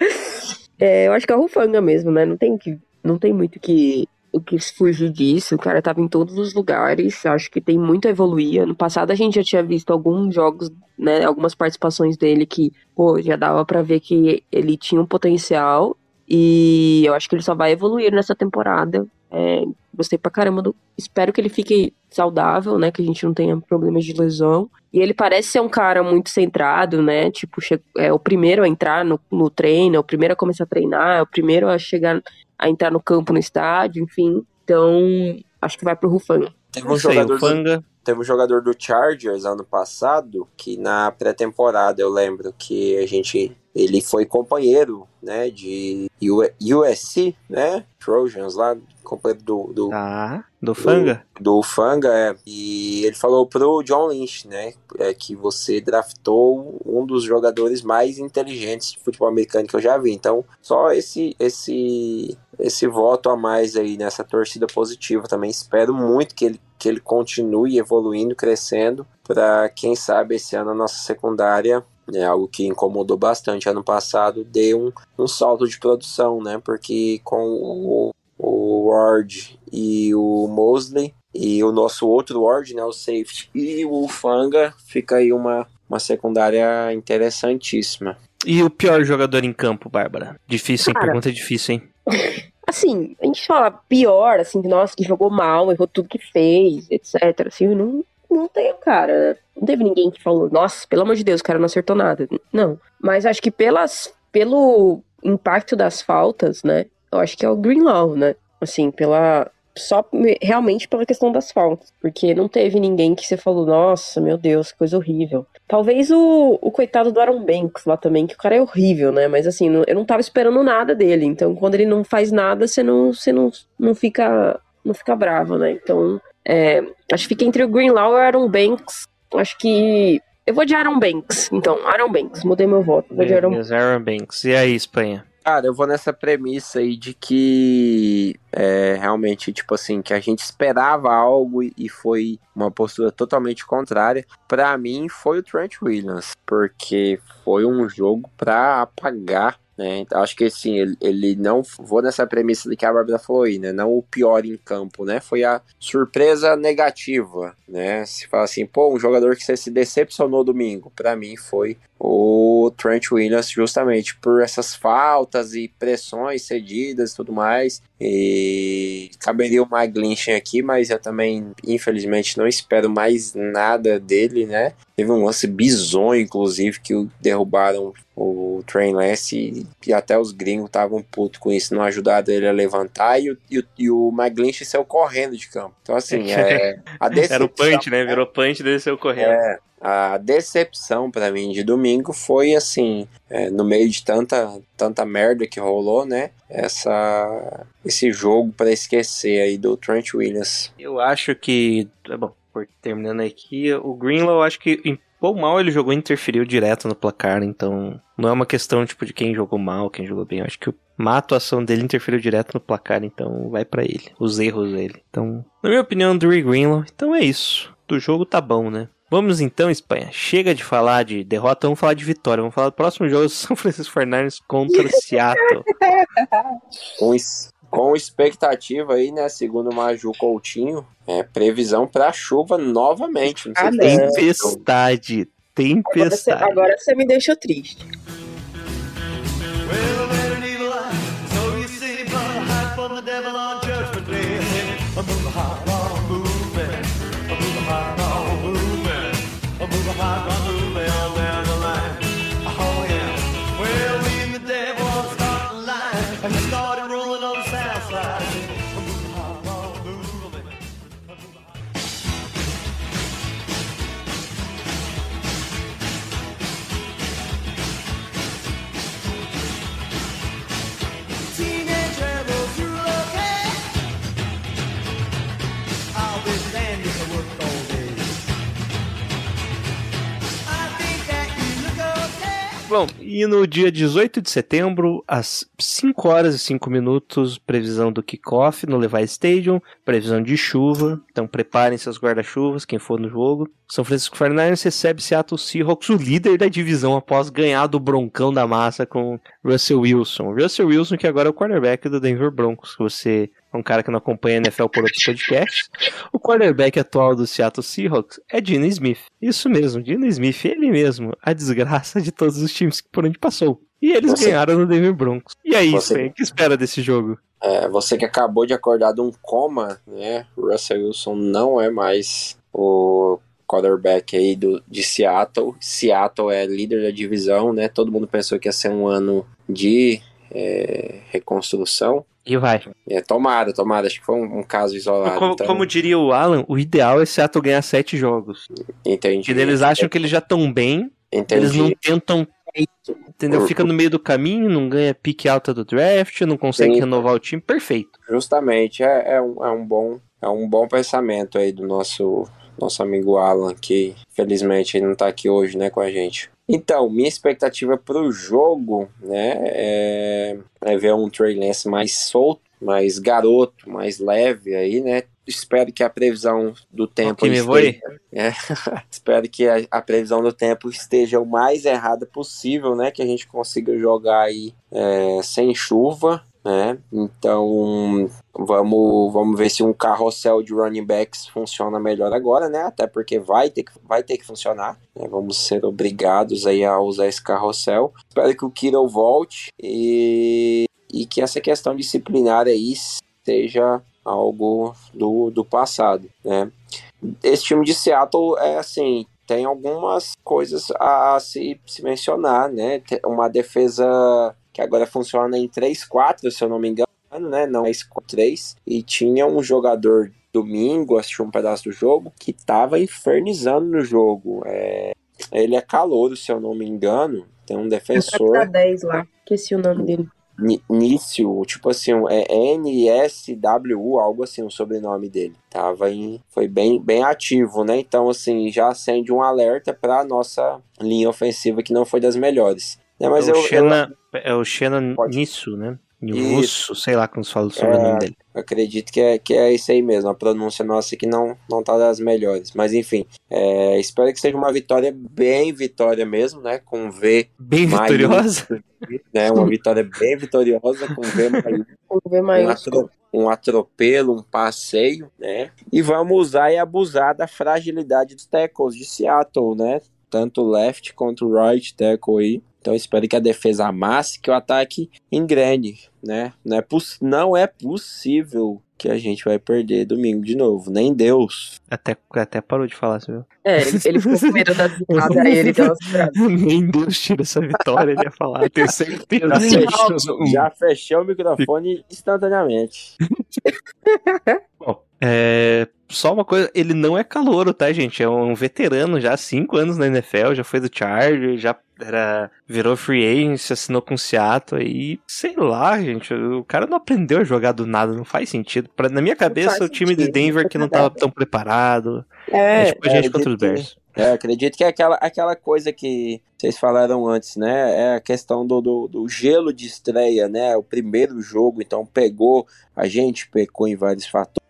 É, eu acho que é Rufanga mesmo, né? Não tem, que, não tem muito que, o que fugir disso. O cara tava em todos os lugares. Acho que tem muito a evoluir. Ano passado a gente já tinha visto alguns jogos, né? Algumas participações dele que, pô, já dava pra ver que ele tinha um potencial. E eu acho que ele só vai evoluir nessa temporada. É, gostei pra caramba do. Espero que ele fique saudável, né? Que a gente não tenha problemas de lesão. E ele parece ser um cara muito centrado, né? Tipo, che- é o primeiro a entrar no, no treino, é o primeiro a começar a treinar, é o primeiro a chegar a entrar no campo no estádio, enfim. Então, acho que vai pro Rufanga. Teve um jogador do, teve um jogador do Chargers ano passado que na pré-temporada eu lembro que a gente ele foi companheiro, né, de USC, né, Trojans lá, companheiro do, do, Tá. Do Fanga? do Fanga, é, e ele falou pro John Lynch, né, é, que você draftou um dos jogadores mais inteligentes de futebol americano que eu já vi. Então, só esse esse esse voto a mais aí nessa torcida positiva também. Espero muito que ele que ele continue evoluindo, crescendo, para quem sabe esse ano a nossa secundária é algo que incomodou bastante ano passado, dê um, um salto de produção, né? Porque com o, o Ward e o Mosley e o nosso outro Ward, né, o safety, e o Fanga, fica aí uma, uma secundária interessantíssima. E o pior jogador em campo, Bárbara? Difícil, hein? Cara. Pergunta difícil, hein? Assim, a gente fala pior, assim, que nossa, que jogou mal, errou tudo que fez, etc. Assim, não, não tem, cara. Não teve ninguém que falou, nossa, pelo amor de Deus, o cara não acertou nada. Não. Mas acho que pelas, pelo impacto das faltas, né? Eu acho que é o Greenlaw, né? Assim, pela. Só me- realmente pela questão das faltas. Porque não teve ninguém que você falou, nossa, meu Deus, que coisa horrível. Talvez o, o coitado do Aaron Banks lá também, que o cara é horrível, né? Mas assim, eu não tava esperando nada dele. Então, quando ele não faz nada, você não, você não, não fica. Não fica bravo, né? Então, é, acho que fica entre o Greenlaw e o Aaron Banks. Acho que. Eu vou de Aaron Banks. Então, Aaron Banks, mudei meu voto. Vou de Aaron Aaron Banks. E aí, Espanha? Cara, eu vou nessa premissa aí de que é, realmente, tipo assim, que a gente esperava algo e- e foi uma postura totalmente contrária. Pra mim, foi o Trent Williams, porque foi um jogo pra apagar. Né? Então, acho que assim, ele, ele não. Vou nessa premissa de que a Bárbara falou aí, né? Não o pior em campo, né? Foi a surpresa negativa, né? Se fala assim, pô, um jogador que você se decepcionou domingo. Pra mim foi o Trent Williams, justamente por essas faltas e pressões cedidas e tudo mais. E caberia o Lynch aqui, mas eu também, infelizmente, não espero mais nada dele, né? Teve um lance bizonho, inclusive, que derrubaram o Train Lance e, e até os gringos estavam putos com isso, não ajudaram ele a levantar e o, e o, e o Mike Lynch saiu correndo de campo. Então, assim, é, a Era o decepção- punch, né? Virou punch e desceu correndo. é, a decepção pra mim de domingo foi assim, é, no meio de tanta, tanta merda que rolou, né? Essa, esse jogo pra esquecer aí do Trent Williams. Eu acho que. é Bom, por- terminando aqui, o Greenlaw, eu acho que em pouco mal ele jogou interferiu direto no placar, então não é uma questão tipo de quem jogou mal, quem jogou bem. Eu acho que a atuação dele interferiu direto no placar, então vai pra ele, os erros dele. Então, na minha opinião, Drew Greenlaw. Então é isso. Do jogo tá bom, né? Vamos então, Espanha. Chega de falar de derrota, vamos falar de vitória. Vamos falar do próximo jogo, São Francisco Fernandes contra Seattle. Com, es- com expectativa aí, né? Segundo o Maju Coutinho, é previsão pra chuva novamente. Não sei Ah, se vocês- Tempestade. Agora você, Tempestade. agora você me deixou triste. Bom, e no dia 18 de setembro, às 5 horas e 5 minutos, previsão do kickoff no Levi Stadium, previsão de chuva, então preparem seus guarda-chuvas, quem for no jogo. São Francisco 49ers recebe Seattle Seahawks, o líder da divisão, após ganhar do broncão da massa com Russell Wilson. Russell Wilson, que agora é o quarterback do Denver Broncos, que você é um cara que não acompanha a NFL por outros podcasts. O quarterback atual do Seattle Seahawks é Dino Smith. Isso mesmo, Dino Smith, ele mesmo, a desgraça de todos os times por onde passou. E eles Você- ganharam no Denver Broncos. E aí, Você- Spen, o que espera desse jogo? É, você que acabou de acordar de um coma, né? Russell Wilson não é mais o quarterback aí do, de Seattle. Seattle é líder da divisão, né? Todo mundo pensou que ia ser um ano de é, reconstrução. E vai. É, tomara, tomara. Acho que foi um, um caso isolado. Como, então, como diria o Alan, o ideal é Seattle ganhar sete jogos. entendi. Porque eles acham que eles já estão bem, Entendi. eles não tentam. Entendeu? Fica no meio do caminho, não ganha pique alta do draft, não consegue Sim. renovar o time. Perfeito. Justamente, é, é, um, é um bom é um bom pensamento aí do nosso nosso amigo Alan, que felizmente não tá aqui hoje, né, com a gente. Então, minha expectativa pro jogo, né, é, é ver um Trey Lance mais solto, mais garoto, mais leve aí, né. Espero que a previsão do tempo me esteja- é, espero que a, a previsão do tempo esteja o mais errada possível, né? Que a gente consiga jogar aí é, sem chuva, né? Então vamos, vamos ver se um carrossel de running backs funciona melhor agora, né? Até porque vai ter que, vai ter que funcionar. né? Vamos ser obrigados aí a usar esse carrossel. Espero que o Kiro volte e, e que essa questão disciplinar aí seja algo do, do passado, né? esse time de Seattle é assim, tem algumas coisas a se, se mencionar, né? Tem Uma defesa que agora funciona em 3-4, se eu não me engano, né? Não é 3 E tinha um jogador domingo, assistiu um pedaço do jogo, que tava infernizando no jogo. É, ele é calouro, se eu não me engano. Tem um defensor. 10 lá. Esqueci o nome dele. Nício, tipo assim, é N-S-W-U, algo assim, o sobrenome dele. Tava em. Foi bem, bem ativo, né? Então, assim, já acende um alerta pra nossa linha ofensiva que não foi das melhores. Né, mas é, eu, o eu, Xena, é o Xena Pode. Nisso, né? Russo, sei lá como se fala o É. sobrenome dele. acredito que é, que é isso aí mesmo. A pronúncia nossa aqui não, não tá das melhores. Mas enfim, é, espero que seja uma vitória bem vitória mesmo, né? Com V, Bem Mais vitoriosa. né? Uma vitória bem vitoriosa, com V maiúsculo. Vamos ver um, maiúsculo. um atropelo, um passeio, né? E vamos usar e abusar da fragilidade dos tackles de Seattle, né? Tanto left quanto right tackle aí. Então eu espero que a defesa amasse, que o ataque engrene, né? Não é, poss- não é possível que a gente vai perder domingo de novo, nem Deus. Até, até parou de falar, você viu? É, ele, ele ficou com medo da zicada, aí ele deu. Nem Deus tira essa vitória, ele ia falar. Eu tenho certeza. Já fechou, já fechou o microfone instantaneamente. Bom, é, só uma coisa, ele não é calouro, tá, gente? É um veterano já há cinco anos na NFL, já foi do Charger, já era, virou free agent, assinou com o Seattle aí, sei lá, gente, o cara não aprendeu a jogar do nada, não faz sentido. Pra, na minha cabeça, o time de sentido, Denver que não tava tão preparado, é, É, tipo a gente é, contra os de que- Bears. É, acredito que é aquela, aquela coisa que vocês falaram antes, né? É a questão do, do, do gelo de estreia, né? O primeiro jogo, então pegou, a gente pecou em vários fatores,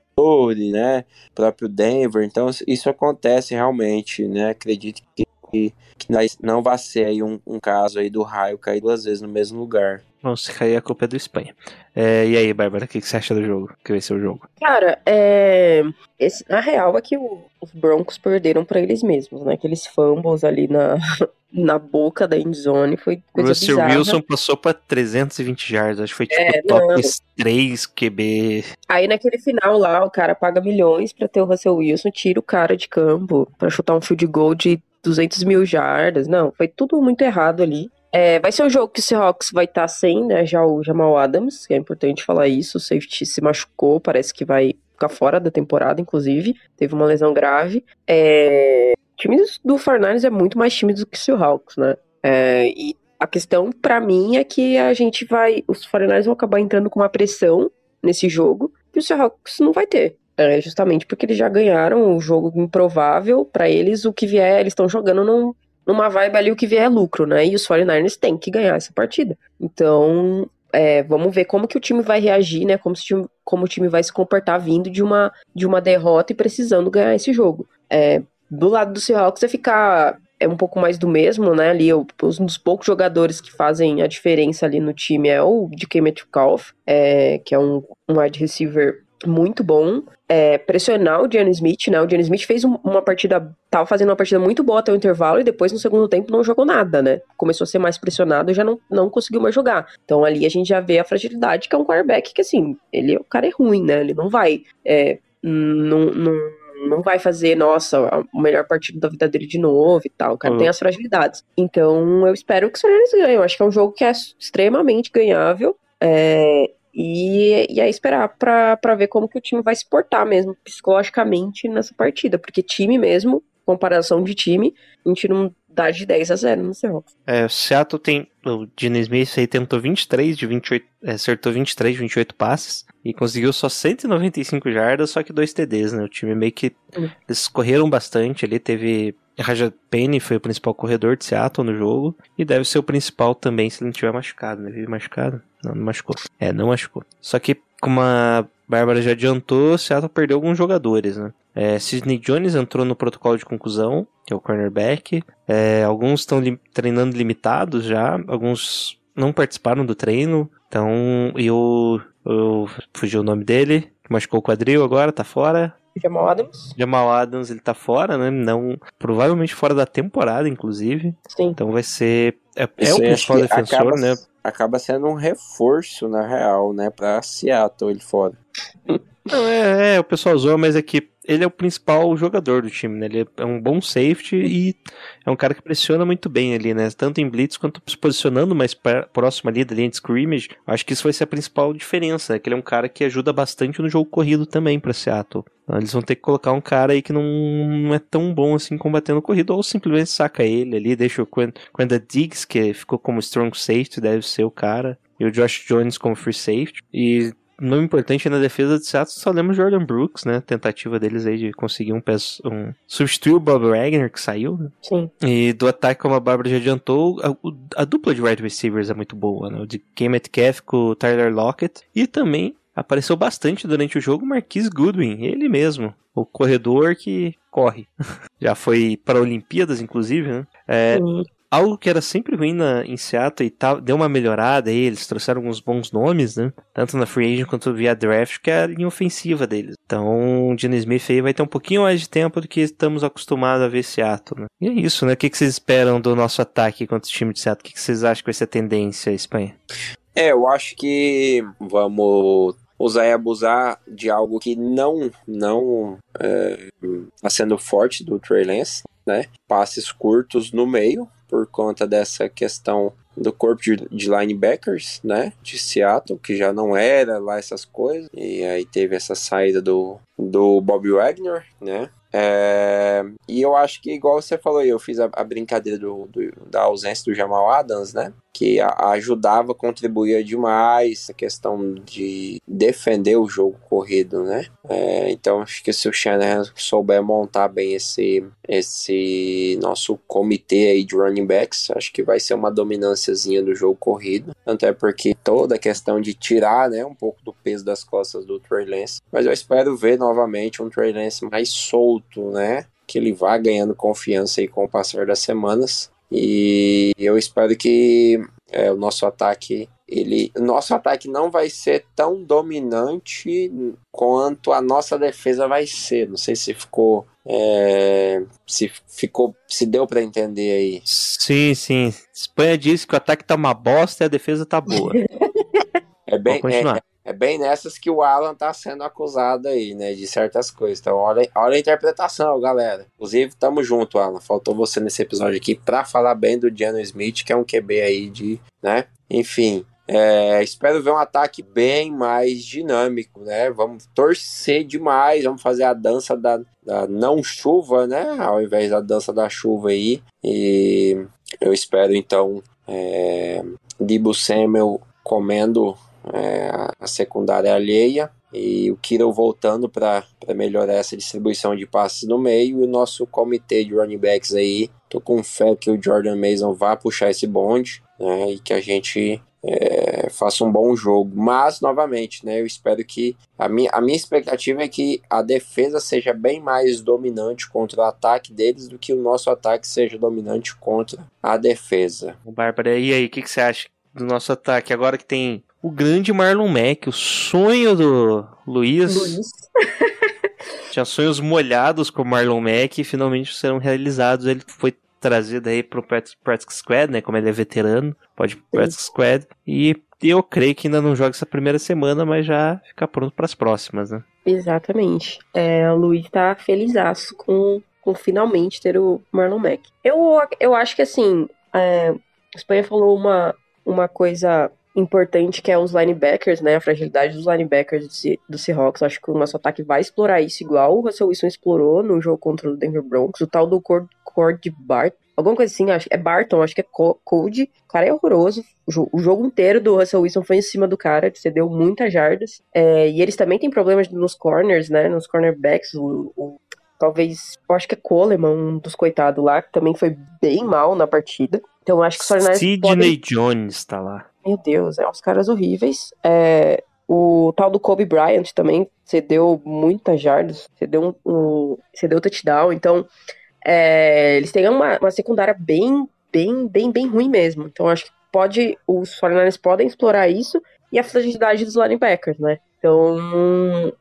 né? Próprio Denver, então isso acontece realmente, né? Acredito que, que, que não vai ser aí um, um caso aí do raio cair duas vezes no mesmo lugar. Bom, se cair a culpa é do Espanha. É, e aí, Bárbara, o que, que você acha do jogo? Que vai ser o jogo? Cara, é... esse- a real é que o- os Broncos perderam pra eles mesmos, né? Aqueles fumbles ali na, na boca da endzone foi coisa Russell bizarra. Wilson passou pra 30020 yards, acho que foi tipo É, top não. 3 QB. Aí naquele final lá, o cara paga milhões pra ter o Russell Wilson, tira o cara de campo pra chutar um field goal de 200 mil jardas. Não, foi tudo muito errado ali. É, vai ser um jogo que o Seahawks vai estar sem, né? Já o Jamal Adams, que é importante falar isso. O safety se machucou, parece que vai ficar fora da temporada, inclusive. Teve uma lesão grave. É, o time do 49ers é muito mais time do que o Seahawks, né? É, e a questão, pra mim, é que a gente vai. Os 49ers vão acabar entrando com uma pressão nesse jogo que o Seahawks não vai ter. É, justamente porque eles já ganharam o jogo improvável. Pra eles, o que vier, eles estão jogando num, numa vibe ali o que vier é lucro, né? E os 49ers têm que ganhar essa partida. Então, é, vamos ver como que o time vai reagir, né? Como, se como o time vai se comportar vindo de uma, de uma derrota e precisando ganhar esse jogo. É, do lado do Seahawks é ficar é um pouco mais do mesmo, né? Ali, um dos poucos jogadores que fazem a diferença ali no time é o DK Metcalf, é, que é um, um wide receiver muito bom. É, pressionar o Gianni Smith, né? O Gianni Smith fez uma partida, tava fazendo uma partida muito boa até o intervalo e depois no segundo tempo não jogou nada, né? Começou a ser mais pressionado e já não, não conseguiu mais jogar. Então ali a gente já vê a fragilidade que é um quarterback que assim, ele o cara é ruim, né? Ele não vai, é, não, não, não vai fazer, nossa, o melhor partido da vida dele de novo e tal. O cara uhum. tem as fragilidades. Então eu espero que os Fernandes ganhem. Eu acho que é um jogo que é extremamente ganhável. É, e, e é esperar para ver como que o time vai se portar mesmo psicologicamente nessa partida. Porque time mesmo, comparação de time, a gente não dá de 10 a 0 no Seahawks. É, o Seattle tem. O Diniz Smith aí tentou 23 de 28. É, acertou 23 de 28 passes. E conseguiu só 195 jardas, só que dois TDs, né? O time meio que. Uhum. Eles correram bastante ali. Teve Raja Penny foi o principal corredor de Seattle no jogo. E deve ser o principal também se ele não tiver machucado, né? Vive machucado? Não, não machucou. É, não machucou. Só que, como a Bárbara já adiantou, Seattle perdeu alguns jogadores, né? É, Sidney Jones entrou no protocolo de conclusão, que é o cornerback. É, alguns estão li treinando limitados já, alguns não participaram do treino. Então, e o. Eu fugiu o nome dele, que machucou o quadril agora, tá fora. Jamal Adams. Jamal Adams, ele tá fora, né? Não, provavelmente fora da temporada, inclusive. Sim. Então vai ser. É, é o principal defensor, acaba, né? Acaba sendo um reforço, na real, né? Pra Seattle ele fora. Não, é, é, o pessoal zoa, mas é que ele é o principal jogador do time, né? Ele é um bom safety e é um cara que pressiona muito bem ali, né? Tanto em blitz quanto se posicionando mais próximo ali da linha de scrimmage. Acho que isso vai ser a principal diferença, né? Que ele é um cara que ajuda bastante no jogo corrido também para Seattle. Então, eles vão ter que colocar um cara aí que não, não é tão bom assim combatendo corrido, ou simplesmente saca ele ali, deixa o Quenda Diggs, que ficou como strong safety, deve ser o cara e o Josh Jones como free safety. E nome importante na defesa de Seattle, só lemos Jordan Brooks, né? Tentativa deles aí de conseguir um, peso, um substituir o Bob Wagner, que saiu, né? Sim. E do ataque, como a Bárbara já adiantou, a, a dupla de wide receivers é muito boa, né? O de Cam Metcalf com o Tyler Lockett. E também apareceu bastante durante o jogo Marquise Goodwin, ele mesmo. O corredor que corre. já foi para Olimpíadas, inclusive, né? É, algo que era sempre ruim na, em Seattle e tal, deu uma melhorada aí, eles trouxeram alguns bons nomes, né? Tanto na Free Agent quanto via draft, que é a linha ofensiva deles. Então, o Gene Smith aí vai ter um pouquinho mais de tempo do que estamos acostumados a ver Seattle, né? E é isso, né? O que, que vocês esperam do nosso ataque contra o time de Seattle? O que, que vocês acham que vai ser a tendência, Espanha? É, eu acho que vamos usar e abusar de algo que não não está é, sendo forte do Trey Lance, né? Passes curtos no meio, por conta dessa questão do corpo de, de, linebackers, né, de Seattle, que já não era lá essas coisas, e aí teve essa saída do, do Bob Wagner, né, é, e eu acho que, igual você falou, eu fiz a, a brincadeira do, do, da ausência do Jamal Adams, né? Que a, ajudava, contribuía demais a questão de defender o jogo corrido, né? É, então, acho que se o Shanahan souber montar bem esse, esse nosso comitê aí de running backs, acho que vai ser uma dominânciazinha do jogo corrido. Tanto é porque toda a questão de tirar, né, um pouco do peso das costas do Trey Lance. Mas eu espero ver novamente um Trey Lance mais solto né? Que ele vá ganhando confiança aí com o passar das semanas. E eu espero que é, o nosso ataque ele nosso ataque não vai ser tão dominante quanto a nossa defesa vai ser. Não sei se ficou é, se ficou se deu para entender aí. Sim, sim. Espanha disse que o ataque tá uma bosta e a defesa tá boa. é bem é, é bem nessas que o Alan tá sendo acusado aí, né? De certas coisas. Então, olha, olha a interpretação, galera. Inclusive, tamo junto, Alan. Faltou você nesse episódio aqui pra falar bem do Jano Smith, que é um QB aí de, né? Enfim, é, espero ver um ataque bem mais dinâmico, né? Vamos torcer demais, vamos fazer a dança da, da não chuva, né? Ao invés da dança da chuva aí. E eu espero então é, Dibu Samuel comendo é, a secundária alheia E o Kittle voltando para melhorar essa distribuição de passes no meio. E o nosso comitê de running backs aí, tô com fé que o Jordan Mason vá puxar esse bonde, né? E que a gente é, faça um bom jogo. Mas, novamente, né, eu espero que. A minha, a minha expectativa é que a defesa seja bem mais dominante contra o ataque deles do que o nosso ataque seja dominante contra a defesa. Bárbara, e aí, o que, que você acha do nosso ataque? Agora que tem o grande Marlon Mack, o sonho do Luiz. Luiz. Tinha sonhos molhados com o Marlon Mack e finalmente serão realizados. Ele foi trazido aí pro Practice Practice Squad, né? Como ele é veterano, pode ir pro Practice Squad. E eu creio que ainda não joga essa primeira semana, mas já fica pronto para as próximas, né? Exatamente. É, o Luiz tá felizaço com, com finalmente ter o Marlon Mack. Eu, eu acho que assim, é, a Espanha falou uma, uma coisa importante que é os linebackers, né? A fragilidade dos linebackers do, Se- do Seahawks. Acho que o nosso ataque vai explorar isso igual o Russell Wilson explorou no jogo contra o Denver Broncos. O tal do Cord, Cord Bart. Alguma coisa assim, acho é Barton, acho que é Co- Code. O cara é horroroso. O, jo- o jogo inteiro do Russell Wilson foi em cima do cara, cedeu muitas jardas. É, e eles também têm problemas nos corners, né? Nos cornerbacks. O, o- talvez, eu acho que é Coleman, um dos coitados lá, que também foi bem mal na partida. Então eu acho que os 49ers podem Sidney Jones tá lá. Meu Deus, é uns caras horríveis. É, o tal do Kobe Bryant também cedeu muitas jardas, cedeu um, um cedeu touchdown. Então, é, eles têm uma, uma secundária bem, bem, bem, bem ruim mesmo. Então, acho que pode, os 49ers podem explorar isso e a fragilidade dos linebackers, né? Então,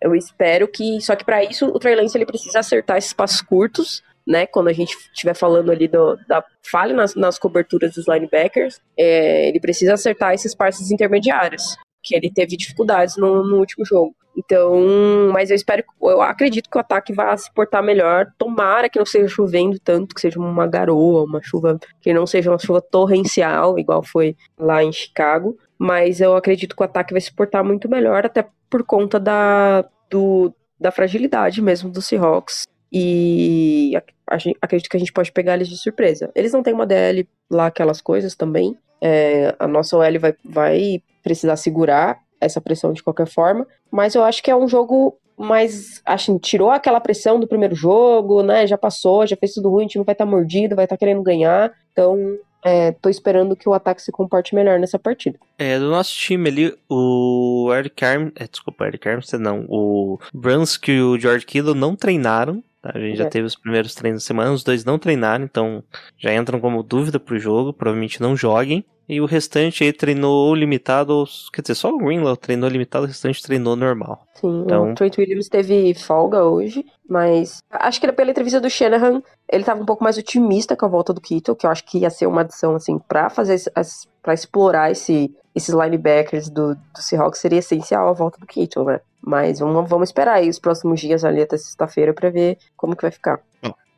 eu espero que. Só que para isso, o Trey Lance ele precisa acertar esses passos curtos, né? Quando a gente estiver falando ali do, da falha nas, nas coberturas dos linebackers, é, ele precisa acertar esses passes intermediários, que ele teve dificuldades no, no último jogo. Então, mas eu espero, eu acredito que o ataque vá se portar melhor. Tomara que não seja chovendo tanto, que seja uma garoa, uma chuva, que não seja uma chuva torrencial, igual foi lá em Chicago. Mas eu acredito que o ataque vai se portar muito melhor, até por conta da, do, da fragilidade mesmo do Seahawks. E gente- acredito que a gente pode pegar eles de surpresa. Eles não têm uma DL lá, aquelas coisas também. É, a nossa OL vai, vai precisar segurar essa pressão de qualquer forma. Mas eu acho que é um jogo mais. Assim, tirou aquela pressão do primeiro jogo, né? Já passou, já fez tudo ruim, o time vai estar mordido, vai estar querendo ganhar. Então, é, tô esperando que o ataque se comporte melhor nessa partida. É, do nosso time ali, o Eric Arm... É, desculpa, Eric Armstead não. O Brunsky e o George Kittle não treinaram. Tá? A gente já É. teve os primeiros treinos da semana, os dois não treinaram, então já entram como dúvida pro jogo, provavelmente não joguem. E o restante aí treinou limitado, quer dizer, só o Greenlaw treinou limitado, o restante treinou normal. Sim, Então- o Trent Williams teve folga hoje, mas acho que pela entrevista do Shanahan, ele tava um pouco mais otimista com a volta do Kittle, que eu acho que ia ser uma adição, assim, pra fazer, pra explorar esse, esses linebackers do, do Seahawks, seria essencial a volta do Kittle, né? Mas vamos, vamos esperar aí os próximos dias ali até sexta-feira pra ver como que vai ficar.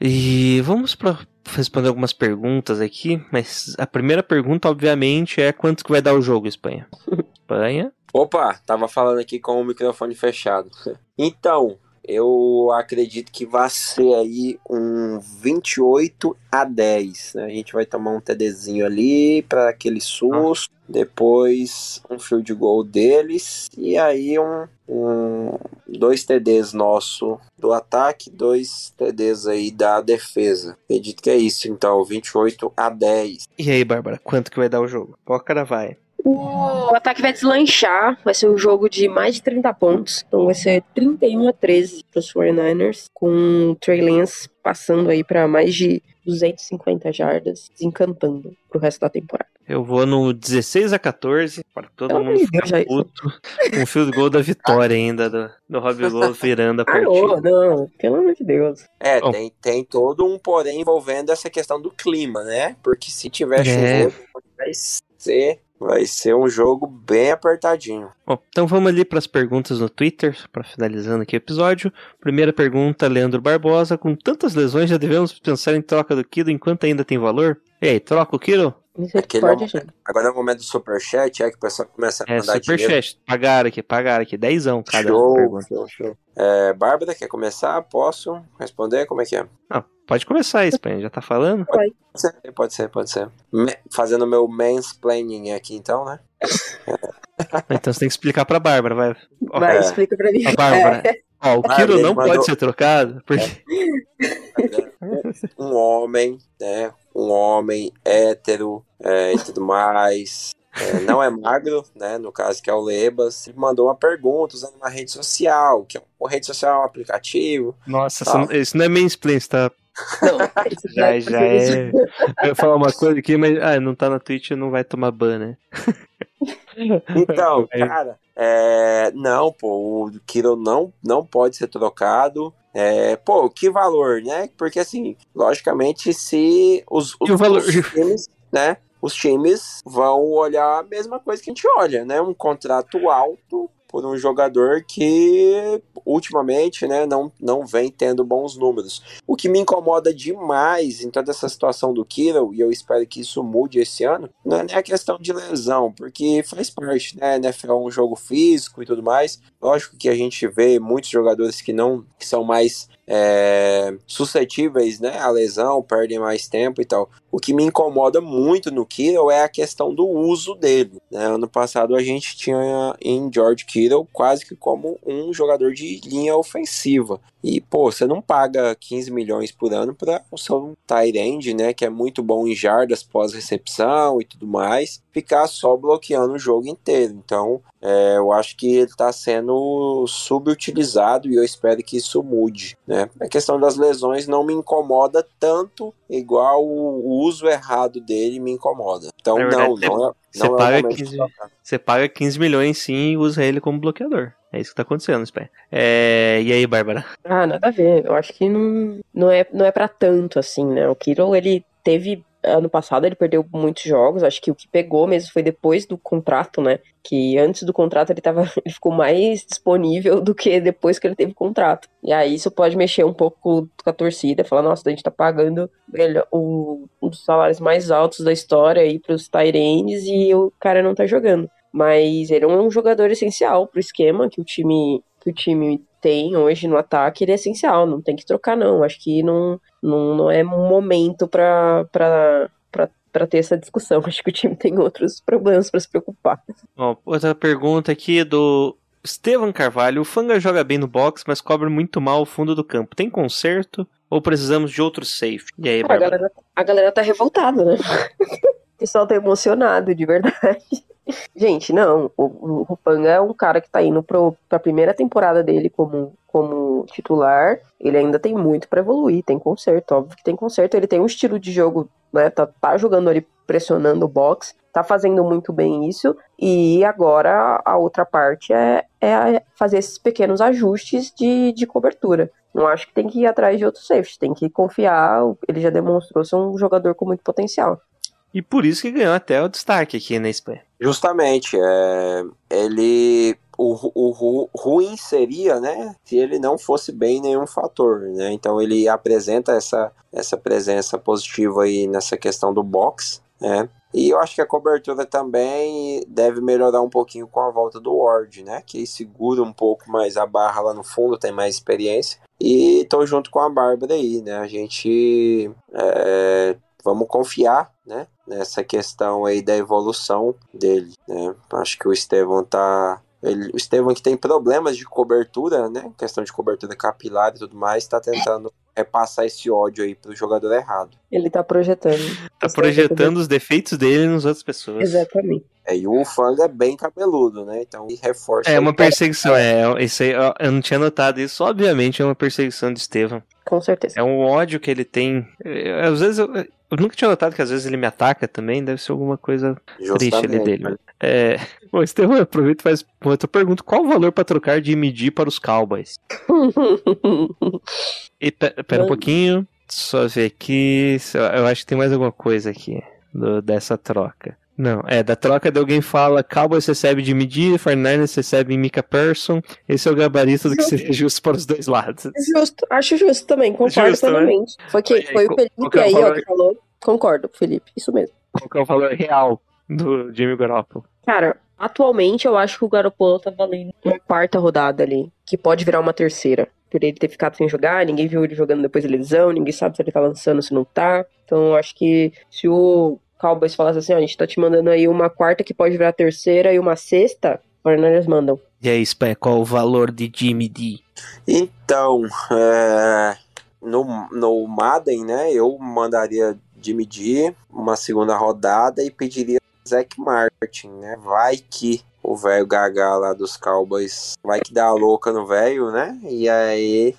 E vamos para responder algumas perguntas aqui, mas a primeira pergunta, obviamente, é quanto que vai dar o jogo, Espanha? Espanha? Opa, tava falando aqui com o microfone fechado. Então, eu acredito que vai ser aí um 28 a 10. Né? A gente vai tomar um TDzinho ali para aquele susto, depois um field goal deles e aí um, um dois TDs nosso do ataque, dois TDs aí da defesa. Acredito que é isso, então, 28 a 10. E aí, Bárbara, quanto que vai dar o jogo? Qual cara vai? O ataque vai deslanchar, vai ser um jogo de mais de 30 pontos, então vai ser 31 a 13 para os 49ers, com o Trey Lance passando aí para mais de 250 jardas, desencantando pro resto da temporada. Eu vou no 16 a 14, para todo Pelo mundo ficar Deus, puto. Com o field goal da vitória ainda, do, do Robbie Gold virando a Parou, partida. não, pelo amor de Deus. É, Bom. tem, tem todo um porém envolvendo essa questão do clima, né? Porque se tiver É. chuvoso, vai ser, vai ser um jogo bem apertadinho. Bom, então vamos ali para as perguntas no Twitter, para finalizando aqui o episódio. Primeira pergunta, Leandro Barbosa. Com tantas lesões, já devemos pensar em troca do Kido enquanto ainda tem valor? E aí, troca o Kido? Misericórdia, Aquele gente. Agora é o momento do superchat, é que o pessoal começa a É, mandar dinheiro. superchat. Pagaram aqui, pagaram aqui. Dezão cada Show, pergunta. show, show. É, Bárbara, quer começar? Posso responder? Como é que é? Ah, pode começar aí. Já tá falando? Pode ser, pode ser, pode ser. Me- fazendo meu mansplaining aqui então, né? Então você tem que explicar pra Bárbara, vai. Vai, É. explica pra mim. a Bárbara. Ó, o Kiro ele não mandou- pode ser trocado, porque. um homem, né? Um homem hétero é, e tudo mais. É, não é magro, né? No caso que é o Lebas. Ele mandou uma pergunta usando uma rede social, que é uma rede social é um aplicativo. Nossa, isso não- isso não é mansplain, isso tá. Não, Já, já é. Eu ia falar uma coisa aqui, mas. Ah, não tá na Twitch, não vai tomar ban, né? Então, É. cara, é, não, pô, o Kiro não, não pode ser trocado. É, pô, que valor, né? Porque assim, logicamente, se os, os, o valor? os times, né? Os times vão olhar a mesma coisa que a gente olha, né? Um contrato alto por um jogador que ultimamente, né, não, não vem tendo bons números. O que me incomoda demais em toda essa situação do Kiro, e eu espero que isso mude esse ano, não é nem a questão de lesão, porque faz parte, né? NFL é um jogo físico e tudo mais. Lógico que a gente vê muitos jogadores que não que são mais é, suscetíveis né, à lesão, perdem mais tempo e tal. O que me incomoda muito no Kittle é a questão do uso dele. né? Ano passado a gente tinha em George Kittle quase que como um jogador de linha ofensiva. E, pô, você não paga 15 milhões por ano para o seu tight end, né, que é muito bom em jardas pós-recepção e tudo mais, ficar só bloqueando o jogo inteiro. Então, é, eu acho que ele está sendo subutilizado e eu espero que isso mude, né? A questão das lesões não me incomoda tanto igual o uso errado dele me incomoda. Então, É não, não é, você não é o paga momento de 15 trocar. Você paga 15 milhões sim e usa ele como bloqueador. É isso que tá acontecendo, Spé. É... E aí, Bárbara? Ah, nada a ver. Eu acho que não, não é, não é para tanto assim, né? O Kittle, ele teve ano passado ele perdeu muitos jogos, acho que o que pegou mesmo foi depois do contrato, né? Que antes do contrato ele tava, ele ficou mais disponível do que depois que ele teve contrato. E aí isso pode mexer um pouco com a torcida, falar, nossa, a gente tá pagando o, um dos salários mais altos da história aí pros Tyrands e o cara não tá jogando. Mas ele é um jogador essencial pro esquema que o time que o time tem hoje no ataque, ele é essencial, não tem que trocar não. Acho que não não, não é um momento pra, pra ter essa discussão. Acho que o time tem outros problemas pra se preocupar. Ó, outra pergunta aqui do Estevam Carvalho. O Fanga joga bem no box, mas cobre muito mal o fundo do campo. Tem conserto ou precisamos de outro safe? E aí, Cara, a, galera, a galera tá revoltada, né? O pessoal tá emocionado, de verdade. Gente, não, o, o Rupanga é um cara que tá indo pro, pra primeira temporada dele como, como titular. Ele ainda tem muito pra evoluir, tem conserto, óbvio que tem conserto. Ele tem um estilo de jogo, né? Tá, tá jogando ali, pressionando o box, tá fazendo muito bem isso. E agora a outra parte é, é fazer esses pequenos ajustes de, de cobertura. Não acho que tem que ir atrás de outro safety, tem que confiar. Ele já demonstrou ser um jogador com muito potencial. E por isso que ganhou até o destaque aqui na Spé. Justamente, é, ele o, o, ru- ruim seria, né, se ele não fosse bem em nenhum fator, né? Então ele apresenta essa, essa presença positiva aí nessa questão do box, né? E eu acho que a cobertura também deve melhorar um pouquinho com a volta do Ward, né? Que segura um pouco mais a barra lá no fundo, tem mais experiência. E tô junto com a Bárbara aí, né? A gente é, vamos confiar, né? Nessa questão aí da evolução dele, né? Acho que o Estevão tá. Ele, o Estevão que tem problemas de cobertura, né? Questão de cobertura capilar e tudo mais, tá tentando repassar esse ódio aí pro jogador errado. Ele tá projetando. Tá projetando os defeitos dele nas outras pessoas. Exatamente. É, e o Fang é bem cabeludo, né? Então ele reforça. É uma perseguição, é. Isso aí, eu não tinha notado isso. Obviamente é uma perseguição de Estevam. Com certeza. É um ódio que ele tem. É, Às vezes eu, eu nunca tinha notado que às vezes ele me ataca também. Deve ser alguma coisa triste ali Justamente. dele. É. Bom, Estevam, aproveita e faz outra pergunta. Qual o valor pra trocar de MD para os Cowboys? E pe- pera um pouquinho. Só ver aqui. Eu acho que tem mais alguma coisa aqui do- dessa troca. Não, é, da troca de alguém fala Cowboys recebe de medir, 49ers recebe Mika Person. Esse é o gabarito do que seria justo para os dois lados. Justo, acho justo também, concordo Justo, né? Foi, que, Aí, foi o Felipe é aí, ó, que falou. Concordo, Felipe, isso mesmo. Qual que é o valor real do Jimmy Garoppolo? Cara, atualmente eu acho que o Garoppolo tá valendo uma quarta rodada ali, que pode virar uma terceira. Por ele ter ficado sem jogar, ninguém viu ele jogando depois da lesão, ninguém sabe se ele tá lançando, se não tá. Então eu acho que se o, Cowboys falasse assim, ó, a gente tá te mandando aí uma quarta que pode virar terceira e uma sexta, Fortnite mandam. E aí, Espanha, qual o valor de Jimmy D? Então, é, no, no Madden, né, eu mandaria Jimmy G uma segunda rodada e pediria Zach Martin, né? Vai que o velho gaga lá dos Cowboys vai que dá louca no velho, né? E aí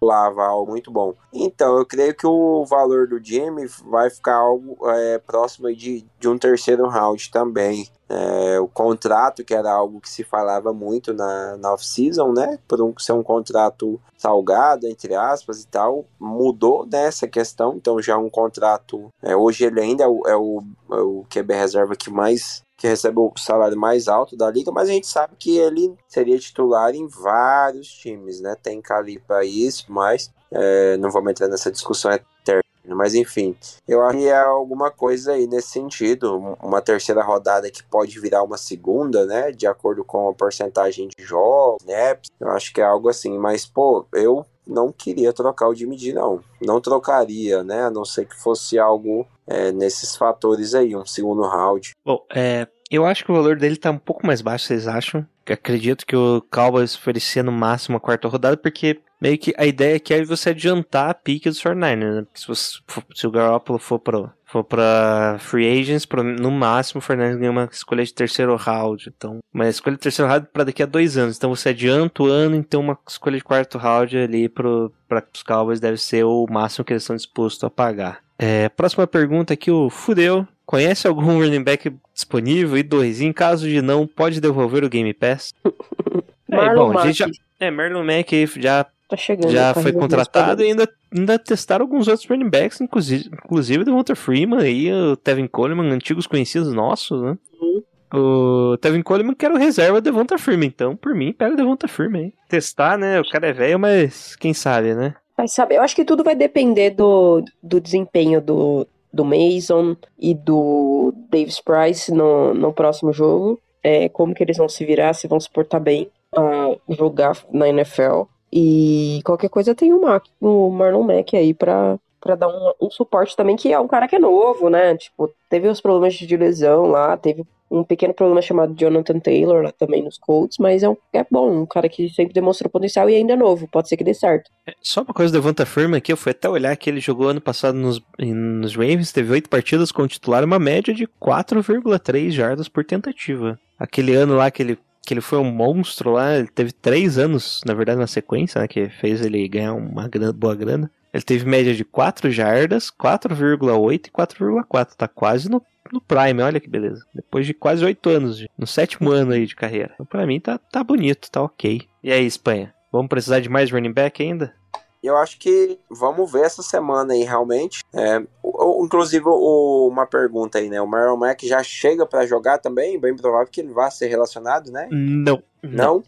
rolava algo muito bom. Então, eu creio que o valor do Jimmy vai ficar algo é, próximo de, de um terceiro round também. É, o contrato, que era algo que se falava muito na, na off-season, né? Por um, ser um contrato salgado, entre aspas, e tal, mudou nessa questão. Então, já é um contrato. É, hoje ele ainda é o, é o, é o QB reserva que mais que recebe o salário mais alto da liga, mas a gente sabe que ele seria titular em vários times, né? Tem calibre para isso, mas é, não vamos entrar nessa discussão eterna. Mas enfim, eu acho que é alguma coisa aí nesse sentido, uma terceira rodada que pode virar uma segunda, né? De acordo com a porcentagem de jogos, snaps. Eu acho que é algo assim, mas pô, eu não queria trocar o Jimmy G, não. Não trocaria, né? A não ser que fosse algo é, nesses fatores aí, um segundo round. Bom, é, eu acho que o valor dele tá um pouco mais baixo, vocês acham? Acredito que o Cowboys oferecia no máximo a quarta rodada, porque meio que a ideia aqui é você adiantar a pique dos 49ers, né? Porque se, você, se o Garoppolo for pro for pra free agents, no máximo o Fernandes ganha uma escolha de terceiro round. Então, uma escolha de terceiro round para daqui a dois anos. Então você adianta o ano, então uma escolha de quarto round ali para os Cowboys deve ser o máximo que eles estão dispostos a pagar. É, próxima pergunta aqui, o Fudeu. Conhece algum running back disponível? E dois, em caso de não, pode devolver o Game Pass? é, bom, a gente já, é, Marlon Mack já Tá chegando. já tá foi contratado e ainda, ainda testaram alguns outros running backs, inclusive, inclusive o Walter Freeman e o Tevin Coleman, antigos conhecidos nossos, né? Uhum. O Tevin Coleman que era o reserva do Devonta Freeman, então por mim pega o Devonta Freeman aí. Testar, né? O cara é velho, mas quem sabe, né? Vai saber. Eu acho que tudo vai depender do, do desempenho do, do Mason e do Davis Price no, no próximo jogo. É, como que eles vão se virar, se vão se portar bem a jogar na NFL. E qualquer coisa tem o, Mac, o Marlon Mack aí pra, pra dar um, um suporte também, que é um cara que é novo, né? Tipo, teve os problemas de lesão lá, teve um pequeno problema chamado Jonathan Taylor lá também nos Colts, mas é, um, é bom, um cara que sempre demonstrou potencial e ainda é novo, pode ser que dê certo. É, Só uma coisa do Devonta Freeman aqui, eu fui até olhar que ele jogou ano passado nos, nos Ravens, teve oito partidas como titular, uma média de 4,3 jardas por tentativa. Aquele ano lá que ele, que ele foi um monstro lá, ele teve três anos, na verdade, na sequência, né, que fez ele ganhar uma grana- boa grana. Ele teve média de 4 jardas, 4,8 e 4,4. Tá quase no, no prime, olha que beleza. Depois de quase 8 anos, no sétimo ano aí de carreira. Então, pra mim tá, tá bonito, tá ok. E aí, Espanha? Vamos precisar de mais running back ainda? Eu acho que vamos ver essa semana aí, realmente. É, o- o- inclusive, o- uma pergunta aí, né? O Marlon Mack já chega pra jogar também? Bem provável que ele vá ser relacionado, né? Não. Não?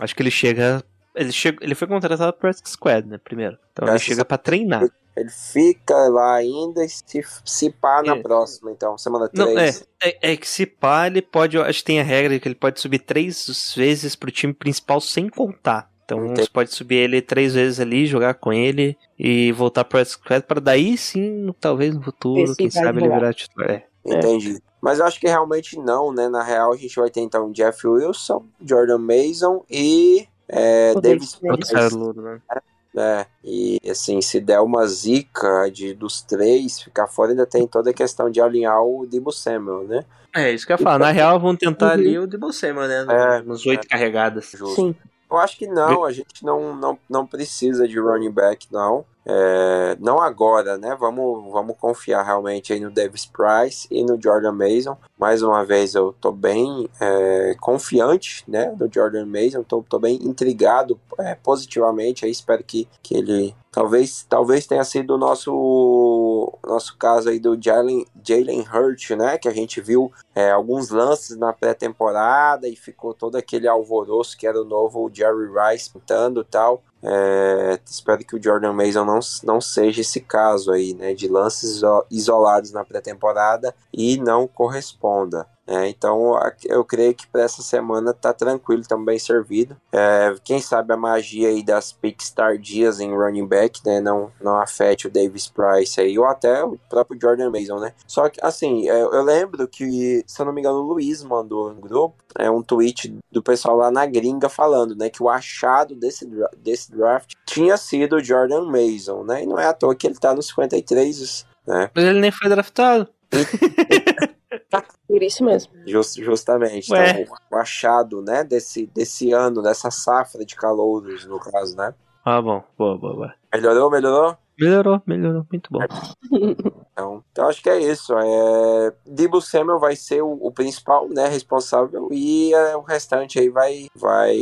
Acho que ele chega. Ele, chega, ele foi contratado pro Practice Squad, né? Primeiro. Então ele chega pra treinar. Ele fica lá ainda e se, se pá na É. próxima, então, semana Não, é, 3. é, é que se pá, ele pode. Acho que tem a regra que ele pode subir três vezes pro time principal sem contar. Então Entendi. você pode subir ele três vezes ali, jogar com ele e voltar pro Squad pra daí sim, talvez no futuro, Ver se quem sabe ele virar titular. É. Entendi. Mas eu acho que realmente não, né? Na real, a gente vai ter então Jeff Wilson, Jordan Mason e é, cara louro, né? É, e assim, se der uma zica de, dos três, ficar fora, ainda tem toda a questão de alinhar o Debo Samuel, né? É, isso que eu ia falar. Na real, vão tentar Uhum. ali o Debo Samuel, né? É, nos oito carregadas. Justo. Sim. Eu acho que não, a gente não, não, não precisa de running back, não. É, não agora, né? Vamos, vamos confiar realmente aí no Davis Price e no Jordan Mason. Mais uma vez, eu tô bem é, confiante, né? No Jordan Mason, tô, tô bem intrigado é, positivamente. Aí espero que, que ele talvez, talvez tenha sido o nosso, nosso caso aí do Jalen, Hurt, né? Que a gente viu é, alguns lances na pré-temporada e ficou todo aquele alvoroço que era o novo Jerry Rice pintando e tal. É, espero que o Jordan Mason não, não seja esse caso aí, né? De lances iso- isolados na pré-temporada e não corresponda. Né? Então eu creio que para essa semana tá tranquilo, estamos bem servido. É, quem sabe a magia aí das picks tardias em running back, né? Não, não afete o Davis Price aí, ou até o próprio Jordan Mason, né? Só que, assim, é, eu lembro que, se eu não me engano, o Luiz mandou no grupo é um tweet do pessoal lá na gringa falando, né, que o achado desse, desse draft tinha sido o Jordan Mason, né? E não é à toa que ele tá no 53, né? Mas ele nem foi draftado. Por isso mesmo. Just- justamente. Ué. Então, o achado, né, desse, desse ano, dessa safra de calouros, no caso, né? Ah, bom. Boa, boa, boa. Melhorou, melhorou? Melhorou, melhorou. Muito bom. Então, então acho que é isso. É, Debo Samuel vai ser o, o principal, né, responsável e é, o restante aí vai, vai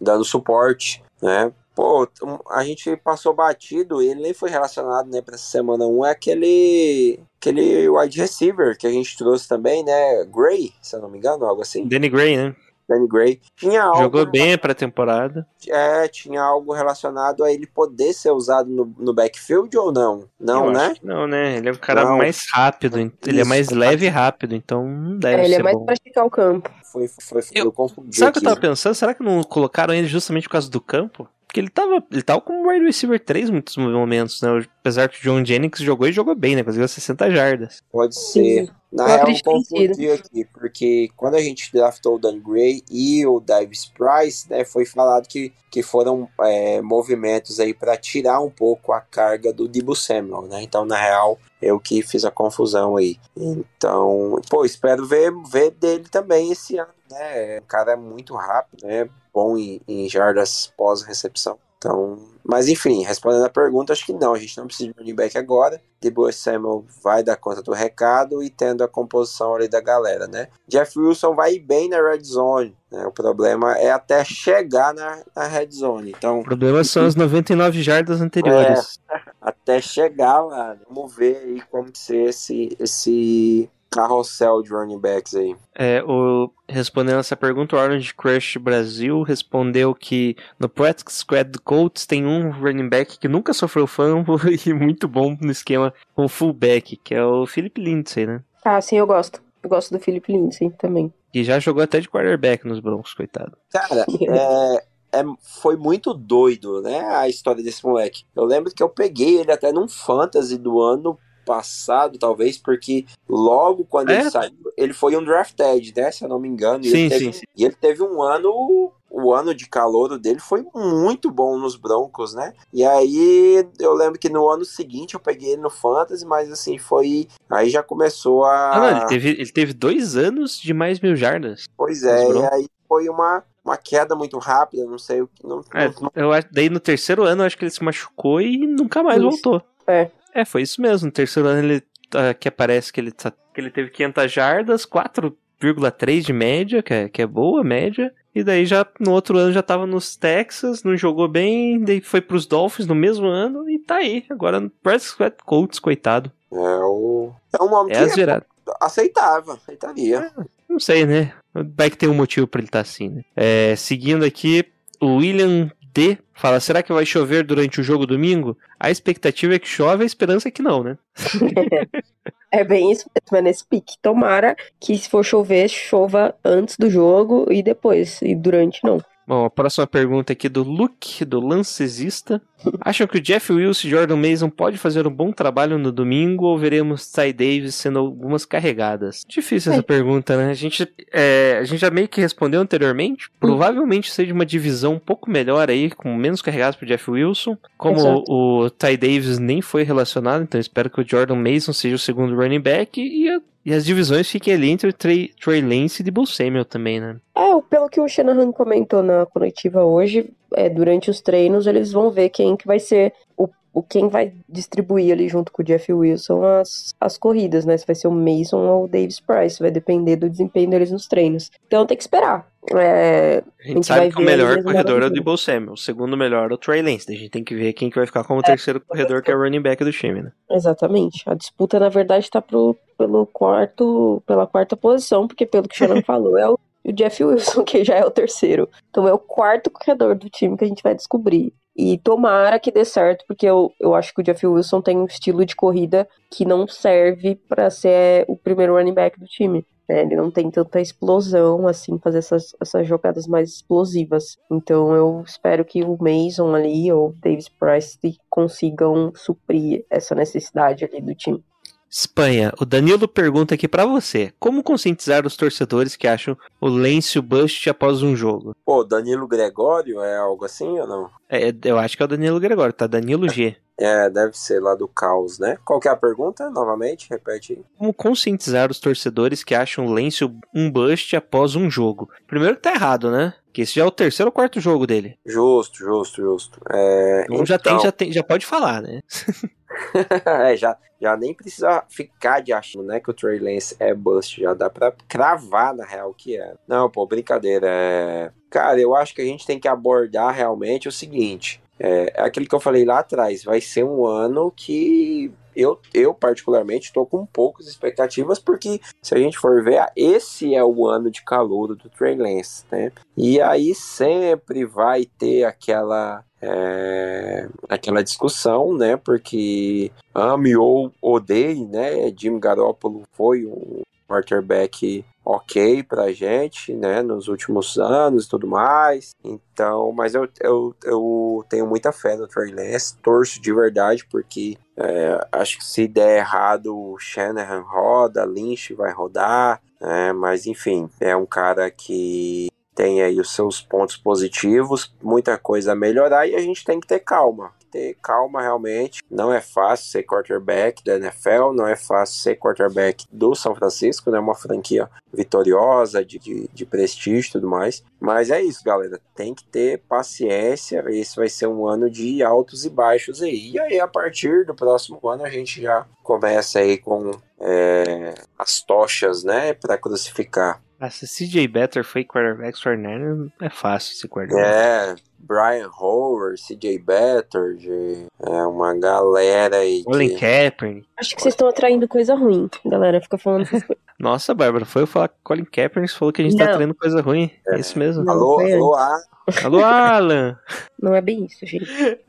dando suporte, né? Pô, a gente passou batido, ele nem foi relacionado, né, pra essa semana 1, é aquele aquele wide receiver que a gente trouxe também, né, Gray, se eu não me engano, algo assim, Danny Gray, né? Danny Gray. Tinha algo, Jogou bem pra temporada. é, tinha algo relacionado a ele poder ser usado no, no backfield ou não? Não, Eu né? acho que Não, né? Ele é um cara Não. mais rápido. Ele é Isso. mais leve e rápido, então não deve É, ele ser é mais bom. pra esticar o campo. Foi, foi, foi Eu- eu confundi Sabe o que eu tava pensando? Será que não colocaram ele justamente por causa do campo? Porque ele tava, ele tava como wide receiver 3 em muitos momentos, né? Apesar que o John Jennings jogou e jogou bem, né? Conseguiu 60 jardas. Pode ser. Na Eu real, eu confundi aqui, porque quando a gente draftou o Dan Gray e o Davis Price, né, foi falado que, que foram é, movimentos aí para tirar um pouco a carga do Debo Samuel, né? Então, na real, eu que fiz a confusão aí. Então, pô, espero ver, ver dele também esse ano, né? O cara é muito rápido, né? Bom em, em jardas pós-recepção. Então, mas enfim, respondendo a pergunta, acho que não, a gente não precisa de running back agora. Debo Samuel vai dar conta do recado e tendo a composição ali da galera, né? Jeff Wilson vai bem na red zone, né? O problema é até chegar na, na red zone. Então, O problema são as 99 jardas anteriores. até chegar lá, vamos ver aí como que ser esse, esse carrossel de running backs aí. É, o, respondendo essa pergunta, o Orange Crush Brasil respondeu que no Practice Squad do Colts tem um running back que nunca sofreu fumble e muito bom no esquema com fullback, que é o Philip Lindsay, né? Ah, sim, eu gosto. Eu gosto do Philip Lindsay também. Que já jogou até de quarterback nos Broncos, coitado. Cara, é, é- foi muito doido, né? A história desse moleque. Eu lembro que eu peguei ele até num fantasy do ano passado, talvez, porque logo quando É? ele saiu, ele foi um drafted, né? Se eu não me engano. E Sim, ele teve, sim, sim. E ele teve um ano. O ano de calor dele foi muito bom nos Broncos, né? E aí eu lembro que no ano seguinte eu peguei ele no Fantasy, mas assim, foi. Aí já começou a. Ah, não, ele teve, ele teve dois anos de mais mil jardas. Pois é, e aí foi uma, uma queda muito rápida, não sei o que. Não, É, não- eu acho, daí no terceiro ano eu acho que ele se machucou e nunca mais Isso. voltou. É. É, foi isso mesmo. No terceiro ano ele ah, que aparece que ele, tá- que ele teve 500 jardas, 4,3 de média, que é, que é boa média. E daí já no outro ano já tava nos Texas, não jogou bem, daí foi pros Dolphins no mesmo ano e tá aí. Agora no Prescott Colts, coitado. É, o... é um nome É que viradas. aceitável, aceitaria. Não sei, né? Vai que tem um motivo pra ele estar assim, né? É, seguindo aqui, o William D fala: será que vai chover durante o jogo domingo? A expectativa é que chove, a esperança é que não, né? É bem isso mesmo, é nesse pique. Tomara que se for chover, chova antes do jogo e depois, e durante não. Bom, a próxima pergunta aqui do Luke, do Lancesista. Acham que o Jeff Wilson e Jordan Mason pode fazer um bom trabalho no domingo ou veremos Ty Davis sendo algumas carregadas? Difícil essa É. pergunta, né? A gente, é, a gente já meio que respondeu anteriormente. Provavelmente seja uma divisão um pouco melhor aí, com menos carregados pro Jeff Wilson. Como Exato. o, o Ty Davis nem foi relacionado, então espero que o Jordan Mason seja o segundo running back e, a- e as divisões fiquem ali entre Trey, Trey Lance e Debo Samuel também, né? É, pelo que o Shanahan comentou na coletiva hoje, é, durante os treinos eles vão ver quem que vai ser o, o quem vai distribuir ali junto com o Jeff Wilson as, as corridas, né? Se vai ser o Mason ou o Davis Price, vai depender do desempenho deles nos treinos. Então tem que esperar. É, A gente, gente sabe que o melhor corredor é o. Debo Samuel, o segundo melhor é o Trey Lance. A gente tem que ver quem que vai ficar como terceiro corredor, que é o running back do time, né? Exatamente. A disputa, na verdade, está pro, pelo quarto, pela quarta posição, porque pelo que o Shannon falou, é o, o Jeff Wilson, que já é o terceiro. Então é o quarto corredor do time que a gente vai descobrir. E tomara que dê certo, porque eu, eu acho que o Jeff Wilson tem um estilo de corrida que não serve para ser o primeiro running back do time. né? Ele não tem tanta explosão, assim, fazer essas, essas jogadas mais explosivas. Então eu espero que o Mason ali, ou o Davis Price, consigam suprir essa necessidade ali do time. Espanha, o Danilo pergunta aqui pra você: como conscientizar os torcedores que acham o Lêncio bust após um jogo? Pô, Danilo Gregório é algo assim ou não? É, eu acho que é o Danilo Gregório, tá? Danilo G. É, deve ser lá do caos, né? Qual que é a pergunta? Novamente, repete aí. Como conscientizar os torcedores que acham o Lêncio um bust após um jogo? Primeiro que tá errado, né? Que esse já é o terceiro ou quarto jogo dele. Justo, justo, justo. É, Então já tem, já tem, já pode falar, né? é, já, já nem precisa ficar de achando, né, que o Trey Lance é bust. Já dá pra cravar, na real, que é. Não, pô, brincadeira. É... Cara, eu acho que a gente tem que abordar realmente o seguinte. É, é aquilo que eu falei lá atrás. Vai ser um ano que eu, eu particularmente, estou com poucas expectativas, porque se a gente for ver, esse é o ano de calor do Trey Lance, né? E aí sempre vai ter aquela é, aquela discussão, né? Porque ame ou odeie, né? Jim Garoppolo foi um quarterback ok pra gente, né, nos últimos anos e tudo mais. Então, mas eu, eu, eu tenho muita fé no Trey Lance, torço de verdade, porque é, acho que se der errado, o Shanahan roda, Lynch vai rodar, é, mas enfim, é um cara que tem aí os seus pontos positivos, muita coisa a melhorar e a gente tem que ter calma. Ter calma realmente. Não é fácil ser quarterback da NFL, não é fácil ser quarterback do São Francisco, né? Uma franquia vitoriosa, de, de, de prestígio e tudo mais. Mas é isso, galera. Tem que ter paciência. Esse vai ser um ano de altos e baixos aí. E aí, a partir do próximo ano, a gente já começa aí com é, as tochas, né? Para crucificar. Ah, se CJ Better foi quarterback extraordinário, é fácil esse quarterback. É, Brian Howard, CJ Better, é uma galera aí. Colin Que... Kaepernick. Acho que vocês estão atraindo coisa ruim. A galera fica falando essas coisas. Nossa, Bárbara, foi eu falar com Colin Kaepernick, falou que a gente tá Não. atraindo coisa ruim. É isso mesmo. Não, Alô, alô, ah, Alô, Alan! Não é bem isso, gente.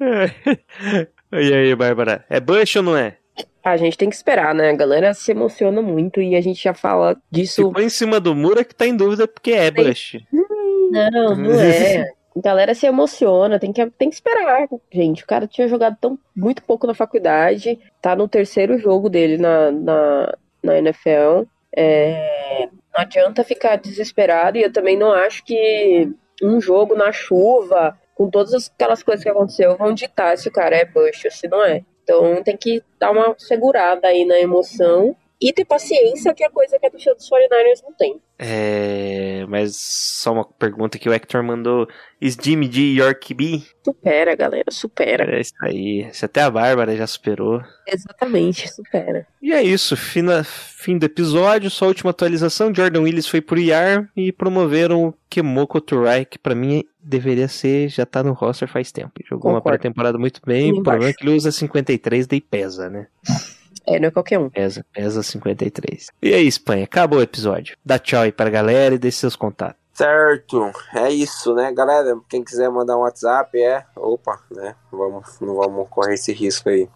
e aí, Bárbara? É Bush ou não é? A gente tem que esperar, né? A galera se emociona muito e a gente já fala disso. Ficou em cima do muro é que tá em dúvida porque é Bush. Não, não é. A galera se emociona, tem que, tem que esperar, gente. O cara tinha jogado tão muito pouco na faculdade, tá no terceiro jogo dele na, na, na NFL. É, não adianta ficar desesperado e eu também não acho que um jogo na chuva, com todas aquelas coisas que aconteceu, vão ditar se o cara é bush ou se não é. Então tem que dar uma segurada aí na emoção e ter paciência, que é coisa que a torcida dos 49ers não tem. É, mas só uma pergunta que o Hector mandou. Is Jimmy G York B? Supera, galera, supera. É isso aí. Se até a Bárbara já superou. Exatamente, supera. E é isso, fina, fim do episódio, só a última atualização, Jordan Willis foi pro IAR e promoveram o Kemoko Turai, que pra mim deveria ser, já tá no roster faz tempo. Jogou uma Concordo. pré-temporada muito bem, o problema é que ele usa 53, daí pesa, né? É, não é qualquer um. Pesa, pesa 53. E aí, Espanha, acabou o episódio. Dá tchau aí pra galera e deixe seus contatos. Certo, é isso, né, galera? Quem quiser mandar um WhatsApp é. Opa, né? Vamos, não vamos correr esse risco aí.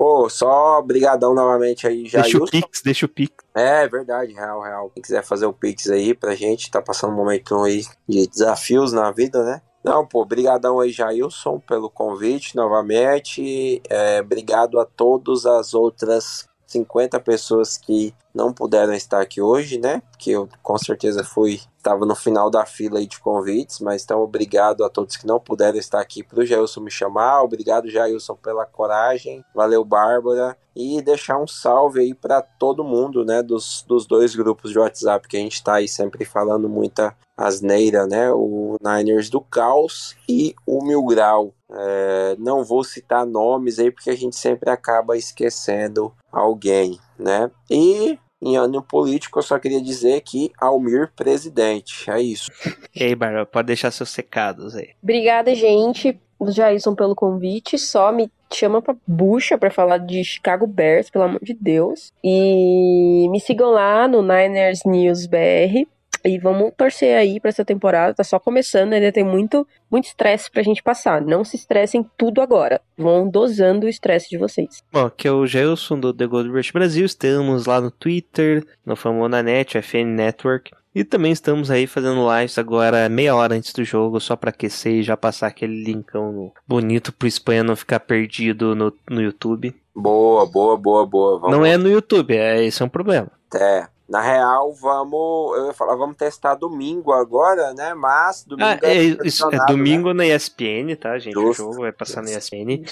Pô, só brigadão novamente aí, Deixa o. Pix, deixa o Pix. É verdade, real, real. Quem quiser fazer o Pix aí pra gente, tá passando um momento aí de desafios na vida, né? Não, pô, brigadão aí, Jailson, pelo convite novamente. É, obrigado a todas as outras 50 pessoas que não puderam estar aqui hoje, né? Que eu com certeza fui, estava no final da fila aí de convites, mas então obrigado a todos que não puderam estar aqui pro Jailson me chamar. Obrigado, Jailson, pela coragem. Valeu, Bárbara. E deixar um salve aí para todo mundo, né? Dos, dos dois grupos de WhatsApp que a gente tá aí sempre falando muita asneira, né? O Niners do Caos e o Mil Grau. É, não vou citar nomes aí porque a gente sempre acaba esquecendo alguém, né? E em ano político eu só queria dizer que Almir presidente, é isso. E aí, Bárbara, pode deixar seus secados aí. Obrigada, gente, Jailson, pelo convite. Só me chama pra bucha pra falar de Chicago Bears, pelo amor de Deus. E me sigam lá no Niners News BR. E vamos torcer aí pra essa temporada, tá só começando, ainda tem muito muito estresse pra gente passar. Não se estressem tudo agora. Vão dosando o estresse de vocês. Bom, aqui é o Gelson do The Gold Rush Brasil. Estamos lá no Twitter, no Famonanet, FN Network. E também estamos aí fazendo lives agora meia hora antes do jogo, só pra aquecer e já passar aquele linkão bonito pro Espanha não ficar perdido no, no YouTube. Boa, boa, boa, boa. Vamos Não é no YouTube, é, esse é um problema. É. Na real, vamos. Eu ia falar, vamos testar domingo agora, né? Mas domingo Ah, é, isso, é selecionado, domingo na ESPN, tá, gente? O Justo. jogo vai passar na ESPN.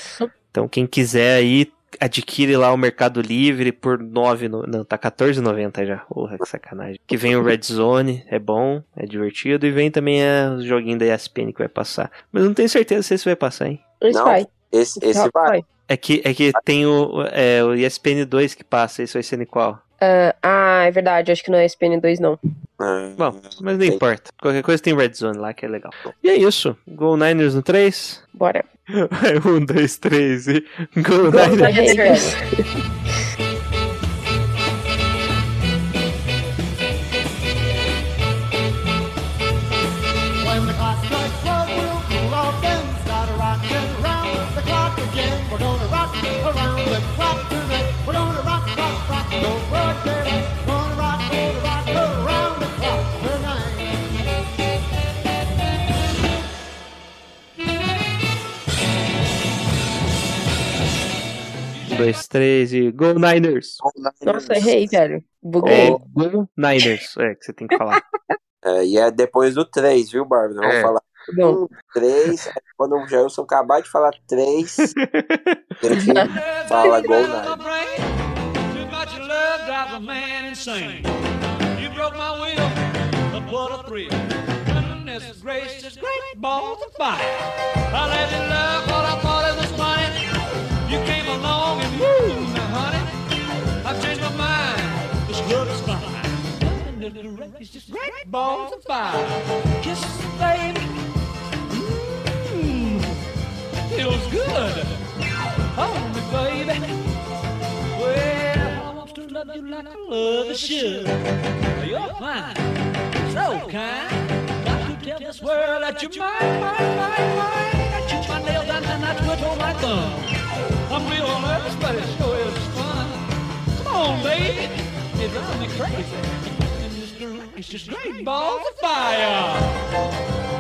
Então, quem quiser aí, adquire lá o Mercado Livre por 9, no- não, tá 14,90 já. Porra, que sacanagem. Que vem o Red Zone, é bom, é divertido, e vem também é, o joguinho da ESPN que vai passar. Mas eu não tenho certeza se esse vai passar, hein? Esse Não, vai. né? Esse, esse vai. É que, é que tem o, é, o ESPN 2 que passa, esse vai ser em qual? Ah, ah, é verdade. Acho que não é SPN 2, não. Ah, Bom, mas não Tem. importa. Qualquer coisa tem Red Zone lá, que é legal. E é isso. Go Niners no 3. Bora. um, dois, três e. Go Go Niners! Niners. dois, três e. Go Niners! Nossa, errei, velho. Buguei. É, Go Niners. É, que você tem que falar. É, e é depois do 3, viu, Bárbara? Vamos É. falar Bom, 1, 3. Quando o Gelson acabar de falar 3, a gente fala a thrill. Goodness gracious, great balls of fire. I let you love what I You came along and woo, now honey, I've changed my mind. This love is fine. It's just great balls of fire. Kisses, baby. Mmm, feels good. Hold me, baby. Well, I want to love you like I love should. You're fine, so kind. Got to tell this world that you're mine, mine, mine, mine. I chew my nails and I twiddle my thumb. It fun. Come on, baby, it drives me crazy. And this It's just great balls of fire.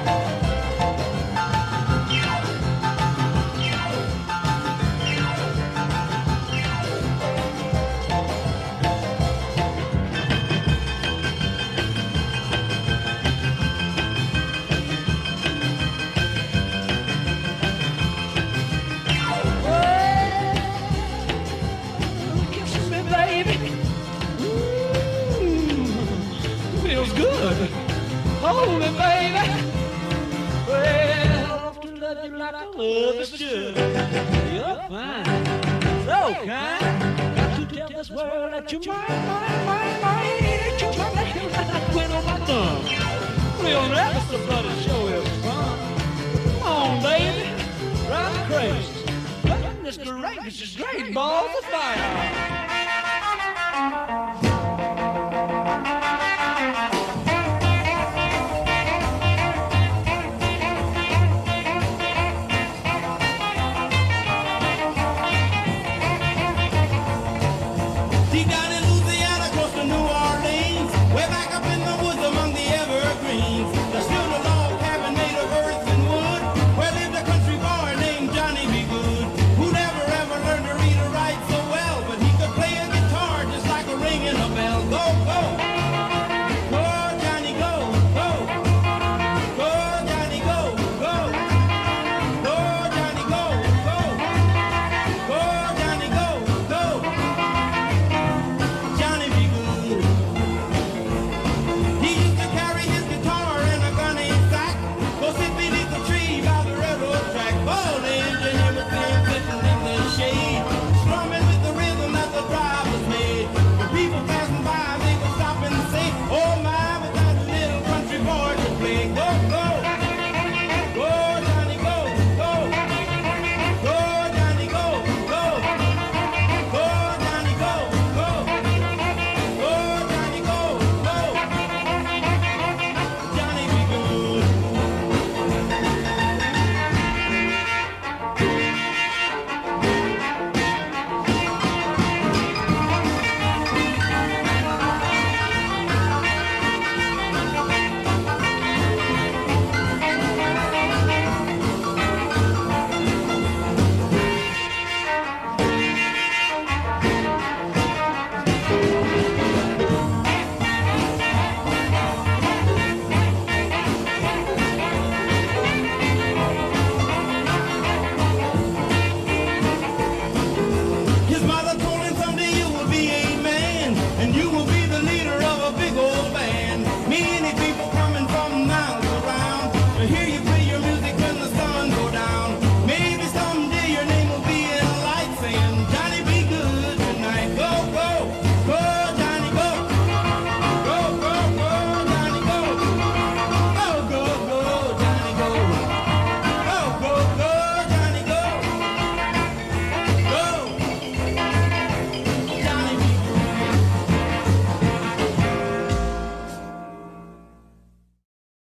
Love you like I love is should. You're fine, so kind. Got to tell this world that you're mine, mine, mine, mine. That you're my lady, like I quit on my thumb. Real nervous about it, show is fun. Come on, baby, drive crazy. Goodness gracious, great balls of fire.